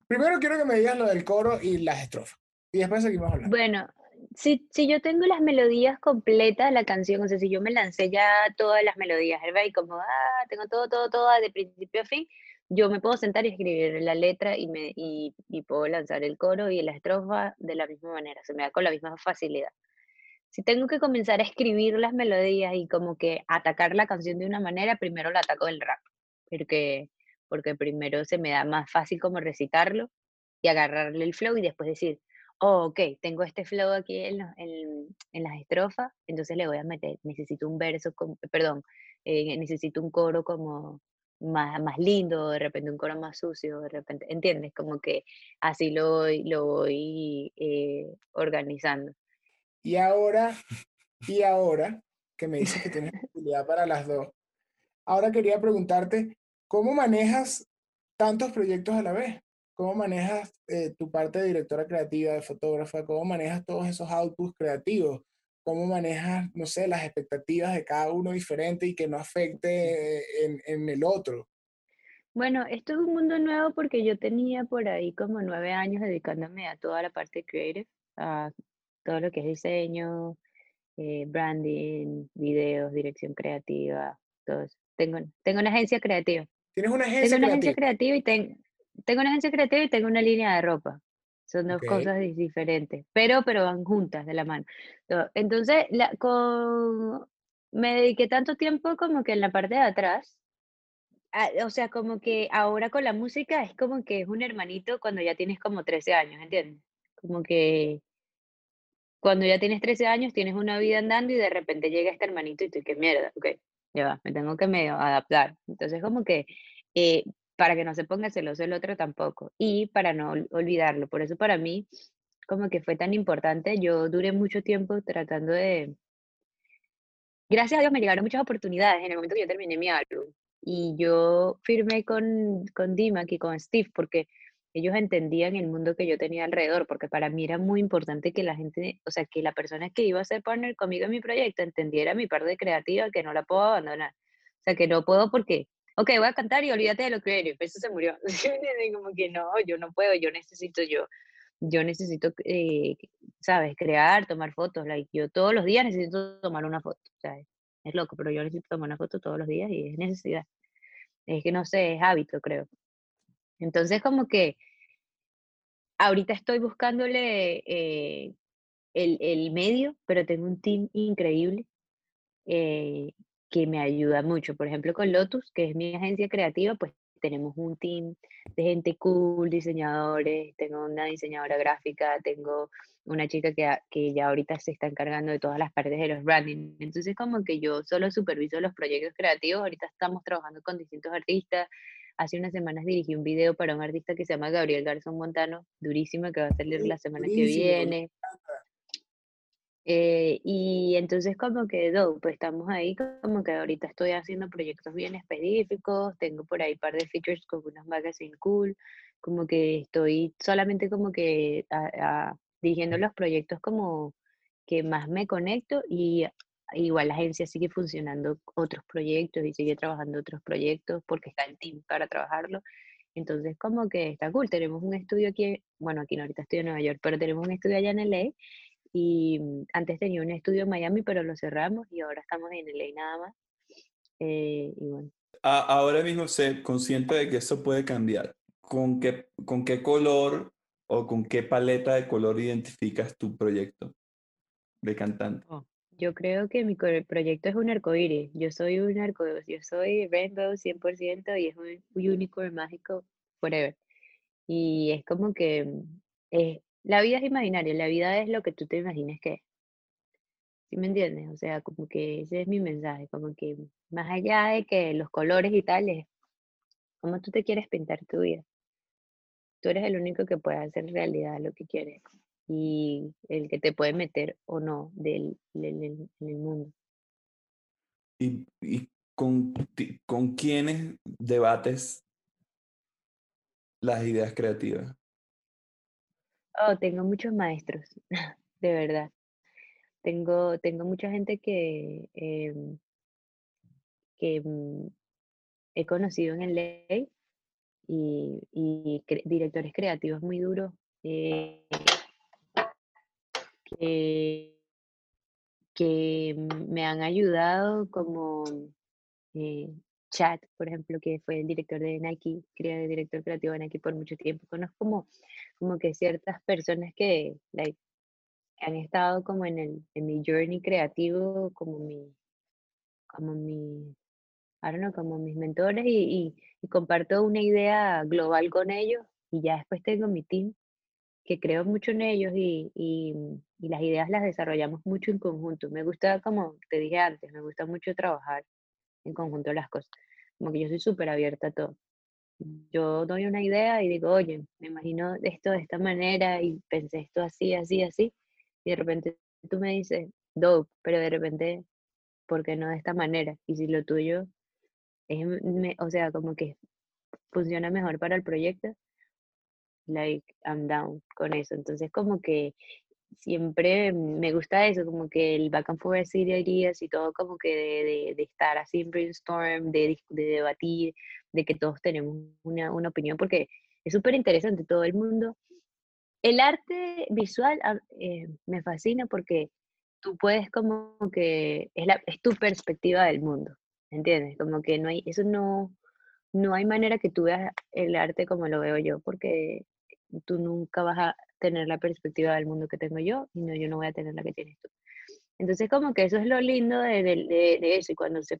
Primero quiero que me digas lo del coro y las estrofas. Y después seguimos hablando. Bueno, si, si yo tengo las melodías completas de la canción, o sea, si yo me lancé ya todas las melodías, ¿verdad? Y como, ah, tengo todo, todo, todo de principio a fin, yo me puedo sentar y escribir la letra y, me, y, y puedo lanzar el coro y la estrofa de la misma manera, se me da con la misma facilidad si tengo que comenzar a escribir las melodías y como que atacar la canción de una manera, primero la ataco del rap, porque, porque primero se me da más fácil como recitarlo y agarrarle el flow y después decir, oh, ok, tengo este flow aquí en, en, las estrofas, entonces le voy a meter, necesito un verso, perdón, eh, necesito un coro como más, más lindo, de repente un coro más sucio, de repente, ¿entiendes? Como que así lo lo voy eh, organizando. Y ahora, y ahora, que me dices que tienes posibilidad para las dos, ahora quería preguntarte, ¿cómo manejas tantos proyectos a la vez? ¿Cómo manejas eh, tu parte de directora creativa, de fotógrafa? ¿Cómo manejas todos esos outputs creativos? ¿Cómo manejas, no sé, las expectativas de cada uno diferente y que no afecte en, en el otro? Bueno, esto es un mundo nuevo porque yo tenía por ahí como nueve años dedicándome a toda la parte creative, a todo lo que es diseño, eh, branding, videos, dirección creativa, todo eso. Tengo, tengo una agencia creativa. ¿Tienes una agencia tengo una agencia creativa y tengo una agencia creativa y tengo una línea de ropa. Son dos cosas diferentes, pero, pero van juntas de la mano. Entonces, la, con, me dediqué tanto tiempo como que en la parte de atrás, o sea, como que ahora con la música es como que es un hermanito cuando ya tienes como 13 años, ¿entiendes? Como que cuando ya tienes 13 años, tienes una vida andando y de repente llega este hermanito y tú, qué mierda, ok, ya va, me tengo que medio adaptar. Entonces, como que eh, para que no se ponga celoso el otro tampoco y para no olvidarlo. Por eso para mí, como que fue tan importante, yo duré mucho tiempo tratando de... Gracias a Dios me llegaron muchas oportunidades en el momento que yo terminé mi álbum. Y yo firmé con, con Dimac y con Steve porque ellos entendían el mundo que yo tenía alrededor, porque para mí era muy importante que la gente, o sea, que la persona que iba a ser partner conmigo en mi proyecto entendiera mi parte creativa, que no la puedo abandonar. O sea, que no puedo porque, ok, voy a cantar y olvídate de lo creativo, eso se murió. Como que no, yo no puedo, yo necesito yo, yo necesito, eh, sabes, crear, tomar fotos, like, yo todos los días necesito tomar una foto, ¿sabes? Es loco, pero yo necesito tomar una foto todos los días y es necesidad. Es que no sé, es hábito, creo. Entonces, como que ahorita estoy buscándole eh, el, medio, pero tengo un team increíble eh, que me ayuda mucho. Por ejemplo, con Lotus, que es mi agencia creativa, pues tenemos un team de gente cool, diseñadores, tengo una diseñadora gráfica, tengo una chica que, que ya ahorita se está encargando de todas las partes de los branding. Entonces como que yo solo superviso los proyectos creativos, ahorita estamos trabajando con distintos artistas. Hace unas semanas dirigí un video para un artista que se llama Gabriel Garzón Montano, durísimo, que va a salir la semana que viene. Eh, y entonces como que, pues estamos ahí, como que ahorita estoy haciendo proyectos bien específicos, tengo por ahí un par de features con unos magazines cool, como que estoy solamente como que dirigiendo los proyectos como que más me conecto y igual la agencia sigue funcionando otros proyectos y sigue trabajando otros proyectos porque está el team para trabajarlo. Entonces como que está cool, tenemos un estudio aquí, bueno, aquí no, ahorita estoy en Nueva York, pero tenemos un estudio allá en LA y mm, antes tenía un estudio en Miami, pero lo cerramos y ahora estamos en LA nada más. Eh, y bueno. Ahora mismo sé consciente de que eso puede cambiar. ¿Con qué, ¿Con qué color o con qué paleta de color identificas tu proyecto de cantante? Oh, yo creo que mi proyecto es un arcoíris. Yo soy un arcoíris. Yo soy rainbow 100% y es un unicorn mágico forever. Y es como que es, la vida es imaginaria, la vida es lo que tú te imagines que es. ¿Sí me entiendes? O sea, como que ese es mi mensaje, como que más allá de que los colores y tal, es cómo tú te quieres pintar tu vida. Tú eres el único que puede hacer realidad lo que quieres y el que te puede meter o no del, en el mundo. ¿Y, y con, con quiénes debates las ideas creativas? Oh, tengo muchos maestros, de verdad. Tengo, tengo mucha gente que, em, que mm, he conocido en el ley y, y directores creativos muy duros eh, que, que me han ayudado como eh, por ejemplo, que fue el director de Nike, el director creativo de Nike por mucho tiempo. Conozco como, como que ciertas personas que like, han estado como en, el, en mi journey creativo, como mi, como mi, I don't know, como mis mentores y, y, comparto una idea global con ellos y ya después tengo mi team que creo mucho en ellos y, y, y, las ideas las desarrollamos mucho en conjunto. Me gusta, como te dije antes, me gusta mucho trabajar en conjunto las cosas. Como que yo soy súper abierta a todo. Yo doy una idea y digo, oye, me imagino esto de esta manera y pensé esto así, así, así. Y de repente tú me dices, dope, pero de repente, ¿por qué no de esta manera? Y si lo tuyo es, o sea, como que funciona mejor para el proyecto, like, I'm down con eso. Entonces, como que siempre me gusta eso, como que el back and forth de ideas y todo, como que de, de, estar así en brainstorm, de, de, debatir, de que todos tenemos una, una opinión, porque es súper interesante, todo el mundo. El arte visual ah, eh, me fascina porque tú puedes como que, es, la, es tu perspectiva del mundo, ¿entiendes? Como que no hay, eso no, no hay manera que tú veas el arte como lo veo yo, porque tú nunca vas a tener la perspectiva del mundo que tengo yo y no, yo no voy a tener la que tienes tú. Entonces, como que eso es lo lindo de, de, eso y cuando se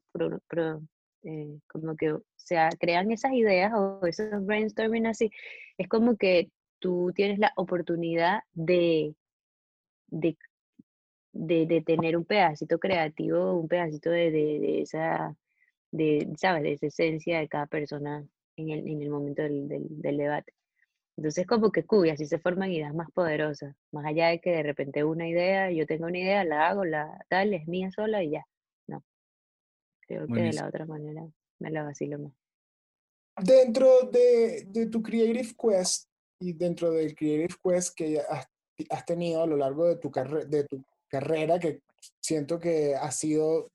eh, como que se crean esas ideas o esos brainstorming así, es como que tú tienes la oportunidad de, de, de, tener un pedacito creativo, un pedacito de, de, esa, de, ¿sabes? De esa esencia de cada persona en el, en el momento del, del, del debate. Entonces, como que cuya, así se forman ideas más poderosas, más allá de que de repente una idea, yo tengo una idea, la hago, la tal, es mía sola y ya. No. Creo que de la otra manera me la vacilo más. Dentro de, de tu Creative Quest y dentro del Creative Quest que has, has tenido a lo largo de tu, de tu carrera, que siento que ha sido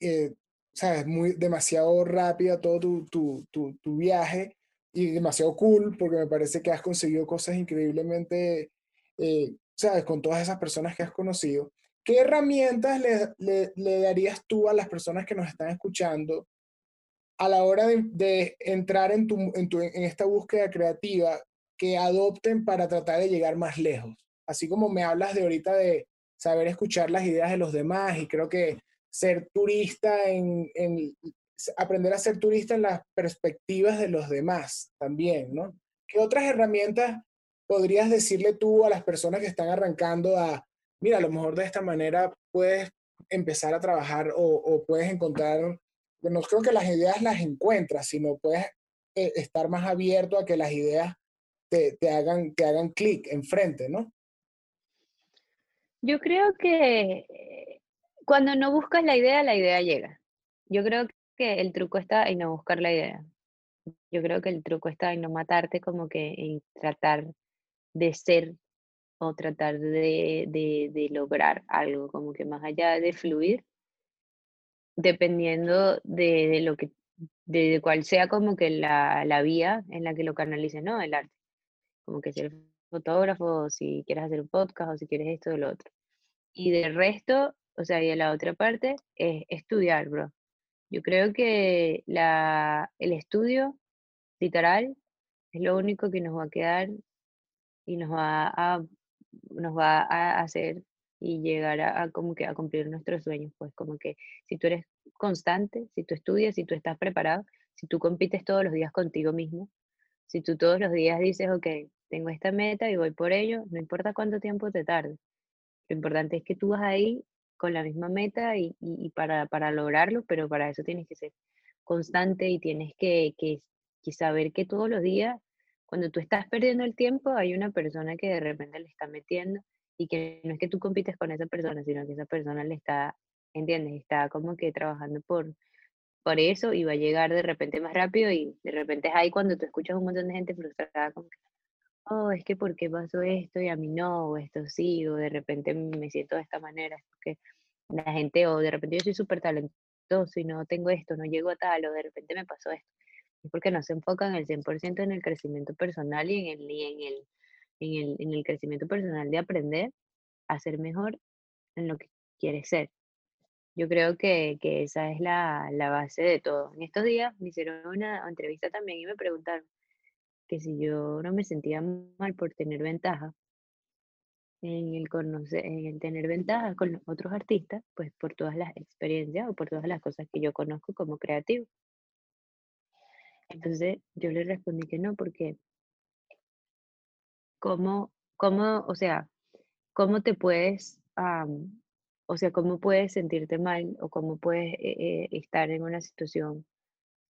eh, sabes, muy demasiado rápida todo tu, tu, tu, tu, viaje y demasiado cool porque me parece que has conseguido cosas increíblemente, eh, sabes, con todas esas personas que has conocido. ¿Qué herramientas le, le, le, darías tú a las personas que nos están escuchando a la hora de, de entrar en, tu, en, tu, en esta búsqueda creativa que adopten para tratar de llegar más lejos? Así como me hablas de ahorita de saber escuchar las ideas de los demás y creo que ser turista en, en aprender a ser turista en las perspectivas de los demás también, ¿no? ¿Qué otras herramientas podrías decirle tú a las personas que están arrancando a, mira, a lo mejor de esta manera puedes empezar a trabajar o, puedes encontrar, no creo que las ideas las encuentras, sino puedes eh, estar más abierto a que las ideas te, te hagan, te hagan clic enfrente, ¿no? Yo creo que eh, cuando no buscas la idea, la idea llega. Yo creo que el truco está en no buscar la idea. Yo creo que el truco está en no matarte como que en tratar de ser o tratar de, de, lograr algo, como que más allá de fluir, dependiendo de, de lo que, de, cuál sea como que la, la, vía en la que lo canalices, ¿no? El arte. Como que ser fotógrafo, si quieres hacer un podcast, o si quieres esto o lo otro. Y del resto, o sea, y de la otra parte, es estudiar, bro. Yo creo que la, el estudio literal es lo único que nos va a quedar y nos va a, nos va a hacer y llegar a, como que a cumplir nuestros sueños. Pues como que si tú eres constante, si tú estudias, si tú estás preparado, si tú compites todos los días contigo mismo, si tú todos los días dices, ok, tengo esta meta y voy por ello, no importa cuánto tiempo te tarde. Lo importante es que tú vas ahí con la misma meta y, para, lograrlo, pero para eso tienes que ser constante y tienes que, saber que todos los días, cuando tú estás perdiendo el tiempo, hay una persona que de repente le está metiendo y que no es que tú compites con esa persona, sino que esa persona le está, ¿entiendes? Está como que trabajando por, eso y va a llegar de repente más rápido y de repente es ahí cuando tú escuchas un montón de gente frustrada, que, oh, es que ¿por qué pasó esto y a mí no? O esto sí, o de repente me siento de esta manera, es porque la gente, o de repente yo soy súper talentoso y no tengo esto, no llego a tal, o de repente me pasó esto. Es porque no se enfocan el 100% en el crecimiento personal y en el, en el, en el, en el crecimiento personal de aprender a ser mejor en lo que quieres ser. Yo creo que, que esa es la, la, base de todo. En estos días me hicieron una entrevista también y me preguntaron que si yo no me sentía mal por tener ventaja en el, conocer, en tener ventaja con otros artistas, pues por todas las experiencias o por todas las cosas que yo conozco como creativo. Entonces yo le respondí que no, porque ¿cómo, cómo o sea, cómo te puedes, o sea, cómo puedes sentirte mal o cómo puedes eh, eh, estar en una situación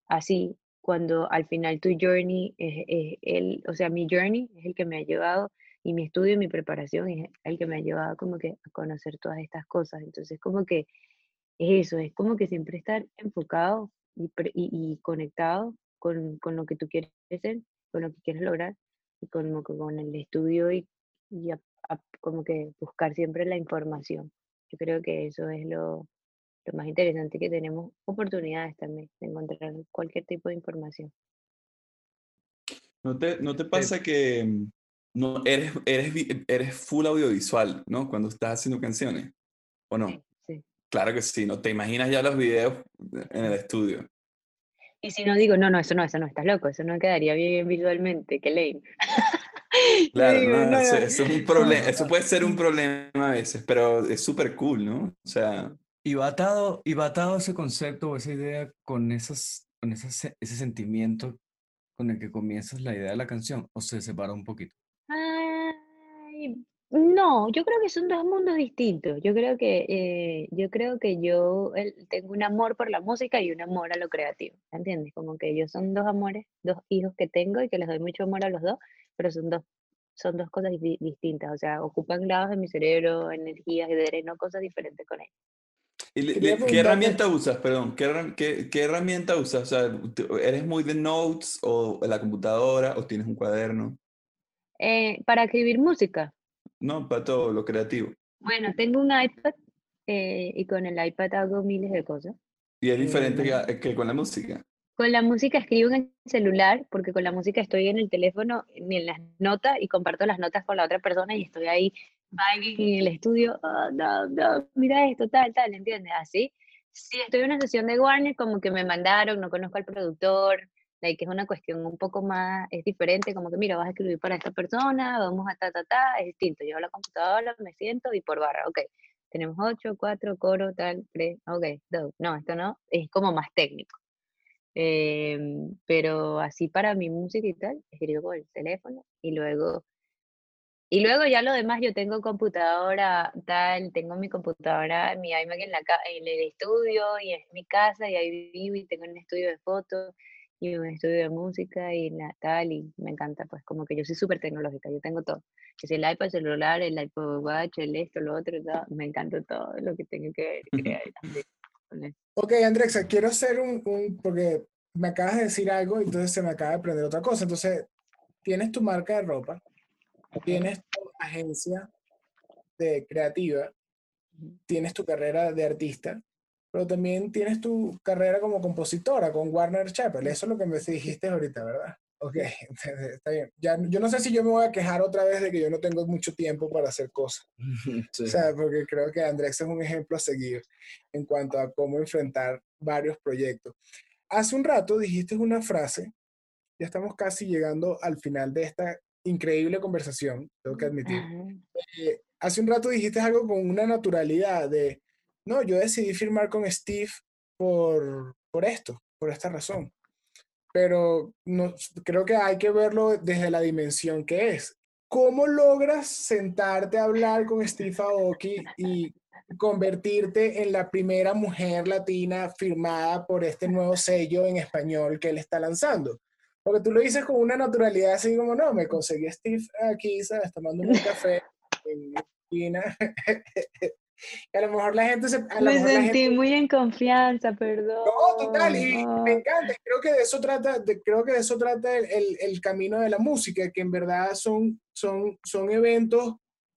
así cuando al final tu journey es, el, o sea, mi journey es el que me ha llevado y mi estudio y mi preparación es el que me ha llevado como que a conocer todas estas cosas. Entonces, como que es eso, es como que siempre estar enfocado y, y, conectado con, con, lo que tú quieres ser, con lo que quieres lograr y con, con el estudio y, y como que buscar siempre la información. Yo creo que eso es lo, lo más interesante que tenemos oportunidades también de encontrar cualquier tipo de información. ¿No te, no te pasa que mm, no, eres, eres, eres full audiovisual, ¿no? Cuando estás haciendo canciones, ¿o no? Sí, Claro que sí, ¿no? Te imaginas ya los videos en el estudio. Y si no digo, no, no, eso no, eso no, estás loco, eso no quedaría bien visualmente, qué lame. Claro, no, eso, es un problema, eso puede ser un problema a veces, pero es súper cool, ¿no? O sea, y va atado, y ese concepto o esa idea con, esas, con ese sentimiento con el que comienzas la idea de la canción, o se separa un poquito. no, yo creo que son dos mundos distintos. Yo creo que eh, yo creo que yo tengo un amor por la música y un amor a lo creativo, ¿entiendes? Como que ellos son dos amores, dos hijos que tengo y que les doy mucho amor a los dos, pero son dos son dos cosas distintas, o sea, ocupan grados de mi cerebro, energías y dreno cosas diferentes con ellos. ¿Qué herramienta usas? Perdón, ¿qué, qué, herramienta usas? O sea, ¿eres muy de notes o la computadora o tienes un cuaderno? Eh, para escribir música. No, para todo lo creativo. Bueno, tengo un iPad eh, y con el iPad hago miles de cosas. ¿Y es diferente eh, que, con la música? Con la música escribo en el celular, porque con la música estoy en el teléfono, en las notas y comparto las notas con la otra persona y estoy ahí en el estudio, oh, no, no, mira esto, tal, tal, ¿entiendes? Así. Si estoy en una sesión de Warner, como que me mandaron, no conozco al productor, like, es una cuestión un poco más, es diferente, como que mira, vas a escribir para esta persona, vamos a ta, ta, ta, es distinto. Yo a la computadora me siento y por barra, ok, tenemos ocho, cuatro, coro, tal, tres, ok, dos. No, esto no, es como más técnico. Em, pero así para mi música y tal, escribo con el teléfono y luego y luego ya lo demás, yo tengo computadora, tal, tengo mi computadora, mi iMac en, la, en el estudio y es mi casa y ahí vivo y tengo un estudio de fotos y un estudio de música y la, tal, y me encanta, pues como que yo soy súper tecnológica, yo tengo todo. Que si el iPad, el celular, el iPod Watch, el esto, lo otro, me encanta todo lo que tenga que crear. ok, Andrexa, quiero hacer un, un, porque me acabas de decir algo y entonces se me acaba de aprender otra cosa. Entonces, tienes tu marca de ropa, tienes tu agencia de creativa, tienes tu carrera de artista, pero también tienes tu carrera como compositora con Warner Chappell. Eso es lo que me dijiste ahorita, ¿verdad? Ok, está bien. Ya, yo no sé si yo me voy a quejar otra vez de que yo no tengo mucho tiempo para hacer cosas. O sea, porque creo que Andrés es un ejemplo a seguir en cuanto a cómo enfrentar varios proyectos. Hace un rato dijiste una frase, ya estamos casi llegando al final de esta increíble conversación, tengo que admitir. Eh, hace un rato dijiste algo con una naturalidad de, no, yo decidí firmar con Steve por, por esto, por esta razón. Pero no, creo que hay que verlo desde la dimensión que es. ¿Cómo logras sentarte a hablar con Steve Aoki y convertirte en la primera mujer latina firmada por este nuevo sello en español que él está lanzando? Porque tú lo dices con una naturalidad así como, no, me conseguí a Steve aquí, ¿sabes? Tomando un café en esquina. a lo mejor la gente se... me sentí muy en confianza, perdón. No, total, y me encanta. Creo que de eso trata, de, creo que de eso trata el, el, camino de la música, que en verdad son, son, son eventos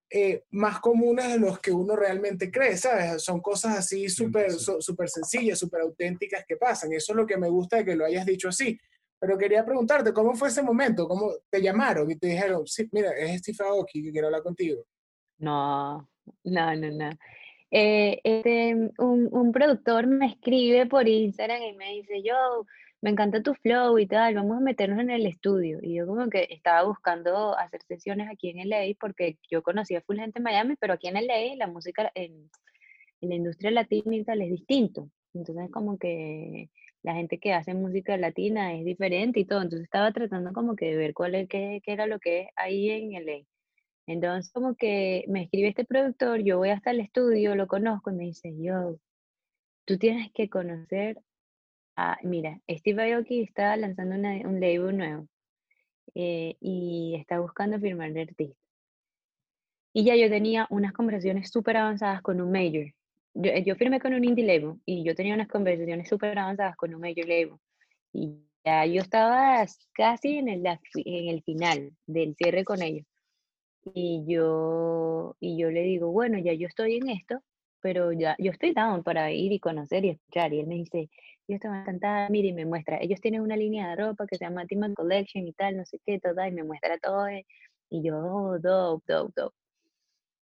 eh, más comunes de los que uno realmente cree, ¿sabes? Son cosas así súper super sencillas, súper auténticas que pasan. Eso es lo que me gusta de que lo hayas dicho así. Pero quería preguntarte, ¿cómo fue ese momento? ¿Cómo te llamaron y te dijeron, sí, mira, es Steve Aoki que quiero hablar contigo? No, no, no, no. Eh, este, un, un, productor me escribe por Instagram y me dice, yo, me encanta tu flow y tal, vamos a meternos en el estudio. Y yo como que estaba buscando hacer sesiones aquí en LA porque yo conocía full gente en Miami, pero aquí en LA la música en, en la industria latina y tal es distinto. Entonces como que la gente que hace música latina es diferente y todo. Entonces estaba tratando como que de ver cuál es, qué, qué era lo que es ahí en LA. Entonces como que me escribe este productor, yo voy hasta el estudio, lo conozco y me dice, yo, tú tienes que conocer a, mira, Steve Aoki está lanzando un label nuevo eh, y está buscando firmar de artista. Y ya yo tenía unas conversaciones súper avanzadas con un major eh, yo, firmé con un indie label y yo tenía unas conversaciones súper avanzadas con un major label. Y ya yo estaba casi en el, en el final del cierre con ellos. Y yo, y yo le digo, bueno, ya yo estoy en esto, pero ya yo estoy down para ir y conocer y escuchar. Y él me dice, yo estoy encantada, mire, y me muestra, ellos tienen una línea de ropa que se llama Team Collection y tal, no sé qué, toda, y me muestra todo. Y yo, oh, dope, dope, dope.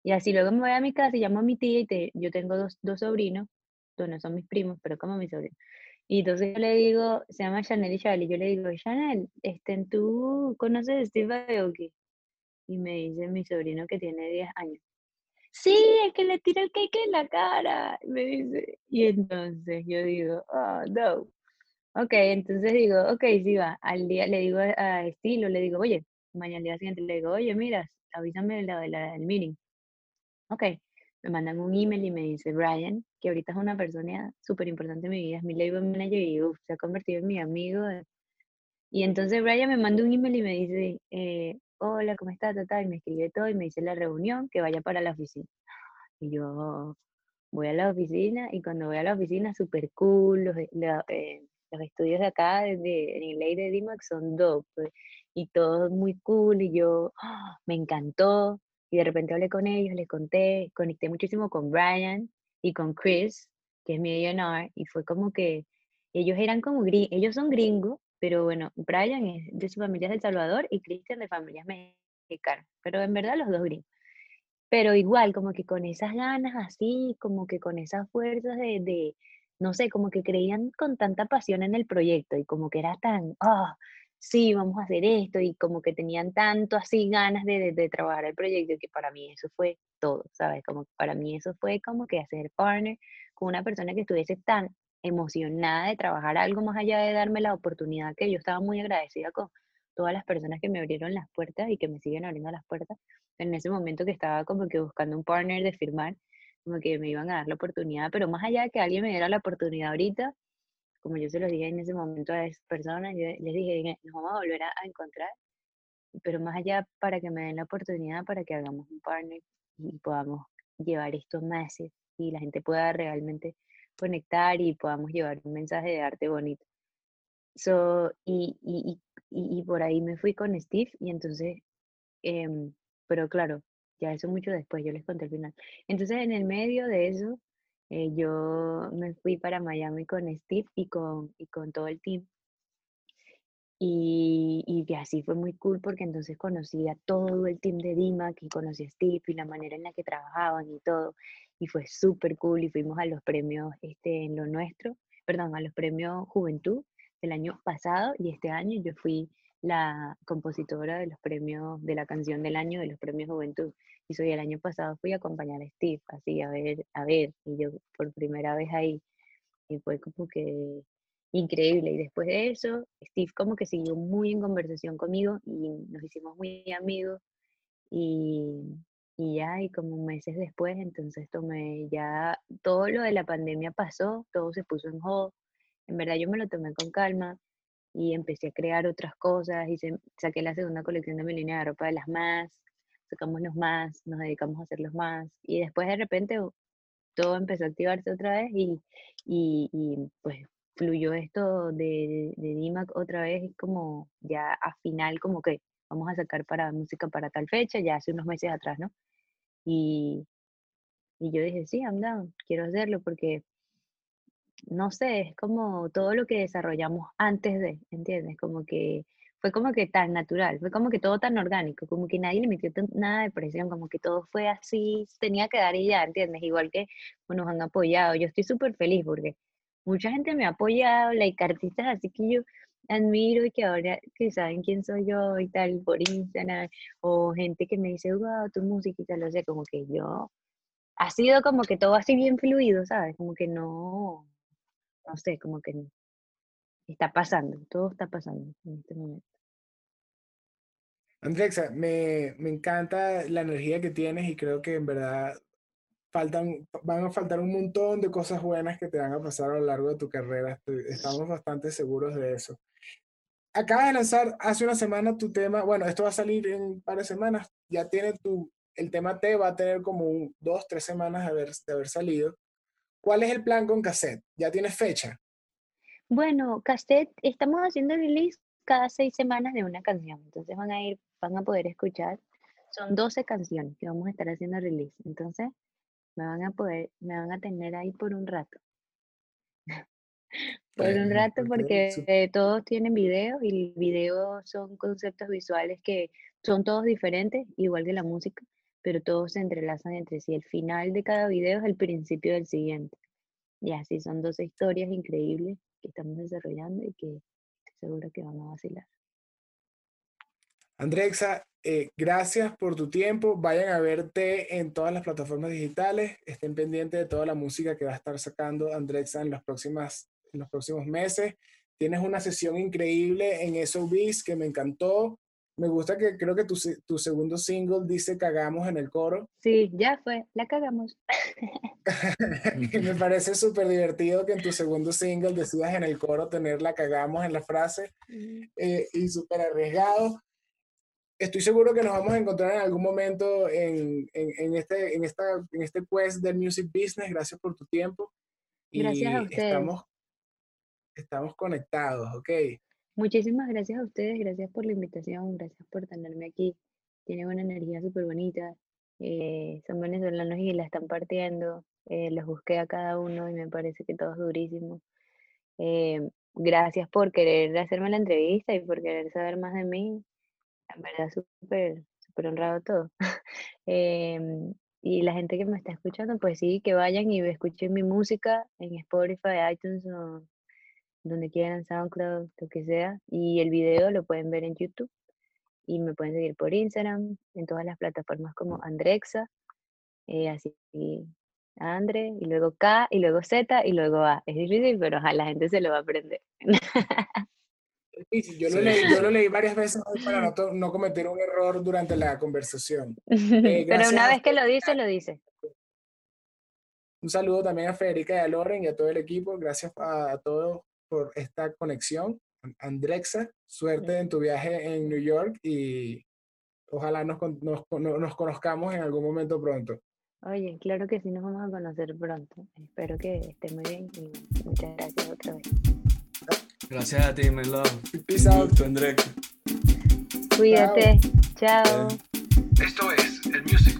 Y así luego me voy a mi casa y llamo a mi tía y te, yo tengo dos, dos sobrinos, no son mis primos, pero como mis sobrinos. Y entonces yo le digo, se llama Chanel y Charlie, yo le digo, Chanel, este, ¿tú conoces a Steve Aoki? Y me dice mi sobrino que tiene 10 años. Sí, es que le tira el cake en la cara, me dice. Y entonces yo digo, oh, no. Ok, entonces digo, ok, sí va. Al día le digo a Estilo, le digo, oye, mañana al día siguiente le digo, oye, mira, avísame la, del meeting. Ok, me mandan un email y me dice, Brian, que ahorita es una persona súper importante en mi vida, es mi label manager y se ha convertido en mi amigo. Y entonces Brian me manda un email y me dice, eh, hola, ¿cómo estás? Y me escribe todo y me dice la reunión, que vaya para la oficina. Y yo voy a la oficina y cuando voy a la oficina, súper cool, los, eh, los, estudios de acá, de, en el ley de DIMAC son dope, y todo muy cool y yo, ¡ah! me encantó, y de repente hablé con ellos, les conté, conecté muchísimo con Brian y con Chris, que es mi A&R, y fue como que ellos eran como ellos son gringos, pero bueno, Brian es de su familia de El Salvador y Christian de familias mexicanas, pero en verdad los dos gringos. Pero igual, como que con esas ganas así, como que con esas fuerzas de, de no sé, como que creían con tanta pasión en el proyecto y como que era tan, ah, sí, vamos a hacer esto, y como que tenían tanto así ganas de, de, trabajar el proyecto, que para mí eso fue todo, ¿sabes? Como para mí eso fue como que hacer partner con una persona que estuviese tan emocionada de trabajar algo más allá de darme la oportunidad que yo estaba muy agradecida con todas las personas que me abrieron las puertas y que me siguen abriendo las puertas. En ese momento que estaba como que buscando un partner de firmar, como que me iban a dar la oportunidad, pero más allá de que alguien me diera la oportunidad ahorita, como yo se lo dije en ese momento a esas personas, yo les dije, nos vamos a volver a, encontrar, pero más allá para que me den la oportunidad, para que hagamos un partner y podamos llevar esto más y la gente pueda realmente conectar y podamos llevar un mensaje de arte bonito. So, y, y, y, y por ahí me fui con Steve y entonces, em, pero claro, ya eso mucho después, yo les conté el final. Entonces, en el medio de eso, eh, yo me fui para Miami con Steve y con, y con todo el team. Y, y así fue muy cool porque entonces conocí a todo el team de DIMAC y conocí a Steve y la manera en la que trabajaban y todo. Y fue súper cool y fuimos a los premios este, en lo nuestro, perdón, a los premios Juventud del año pasado y este año yo fui la compositora de los premios, de la canción del año de los premios Juventud. Y soy el año pasado fui a acompañar a Steve, así a ver, a ver, y yo por primera vez ahí. Y fue como que increíble. Y después de eso, Steve como que siguió muy en conversación conmigo y nos hicimos muy amigos. Y, y ya, y como meses después, entonces tomé ya, todo lo de la pandemia pasó, todo se puso en hold. En verdad yo me lo tomé con calma y empecé a crear otras cosas, y saqué la segunda colección de mi línea de ropa de las más, sacamos los más, nos dedicamos a hacer los más, y después de repente todo empezó a activarse otra vez y, y, y pues fluyó esto de, de DIMAC otra vez como ya a final como que vamos a sacar para música para tal fecha, ya hace unos meses atrás, ¿no? Y, y yo dije, sí, I'm down, quiero hacerlo porque no sé, es como todo lo que desarrollamos antes de, ¿entiendes? Como que fue como que tan natural, fue como que todo tan orgánico, como que nadie le metió nada de presión, como que todo fue así, tenía que dar y ya, ¿entiendes? Igual que nos han apoyado. Yo estoy súper feliz porque mucha gente me ha apoyado, like artistas así que yo admiro y que ahora que saben quién soy yo y tal por Instagram, o gente que me dice, wow, tu música y tal, o sea, como que yo, ha sido como que todo así bien fluido, ¿sabes? Como que no, no sé, como que está pasando, todo está pasando en este momento. Andrexa, me, me encanta la energía que tienes y creo que en verdad faltan, van a faltar un montón de cosas buenas que te van a pasar a lo largo de tu carrera. Estamos bastante seguros de eso. Acabas de lanzar hace una semana tu tema, bueno, esto va a salir en un par de semanas, ya tiene tu, el tema T va a tener como un, dos, tres semanas de haber, de haber salido. ¿Cuál es el plan con cassette? ¿Ya tienes fecha? Bueno, cassette, estamos haciendo release cada seis semanas de una canción. Entonces van a ir, van a poder escuchar. Son 12 canciones que vamos a estar haciendo release. Entonces me van a poder, me van a tener ahí por un rato. por un rato porque todos tienen videos y videos son conceptos visuales que son todos diferentes, igual que la música pero todos se entrelazan entre sí. El final de cada video es el principio del siguiente. Y así son dos historias increíbles que estamos desarrollando y que estoy segura que van a vacilar. Andrexa, eh, gracias por tu tiempo. Vayan a verte en todas las plataformas digitales. Estén pendientes de toda la música que va a estar sacando Andrexa en, las próximas, en los próximos meses. Tienes una sesión increíble en SOBs que me encantó. Me gusta que creo que tu, tu, segundo single dice cagamos en el coro. Sí, ya fue, la cagamos. me parece súper divertido que en tu segundo single decidas en el coro tener la cagamos en la frase eh, y súper arriesgado. Estoy seguro que nos vamos a encontrar en algún momento en, en, en, este, en, esta, en este quest del music business. Gracias por tu tiempo. Gracias a ustedes. Estamos, estamos conectados, ¿ok? Muchísimas gracias a ustedes, gracias por la invitación, gracias por tenerme aquí. Tienen una energía súper bonita, eh, son venezolanos y la están partiendo. Eh, los busqué a cada uno y me parece que todo es durísimo. Eh, gracias por querer hacerme la entrevista y por querer saber más de mí. En verdad, súper, súper honrado todo. Em, y la gente que me está escuchando, pues sí, que vayan y escuchen mi música en Spotify, iTunes o donde quieran, SoundCloud, lo que sea. Y el video lo pueden ver en YouTube. Y me pueden seguir por Instagram, en todas las plataformas como Andrexa. Eh, así Andre, y luego K, y luego Z, y luego A. Es difícil, pero a la gente se lo va a aprender. Yo, lo leí, yo lo leí varias veces para no, cometer un error durante la conversación. Eh, pero una vez que lo dice, lo dice. Un saludo también a Federica y a Loren y a todo el equipo. Gracias a, todos por esta conexión. Andrexa, suerte en tu viaje en New York y ojalá nos, nos, nos conozcamos en algún momento pronto. Oye, claro que sí nos vamos a conocer pronto. Espero que esté muy bien y muchas gracias otra vez. Gracias a ti, my love. Peace out, Cuídate. Chao. Esto es el Music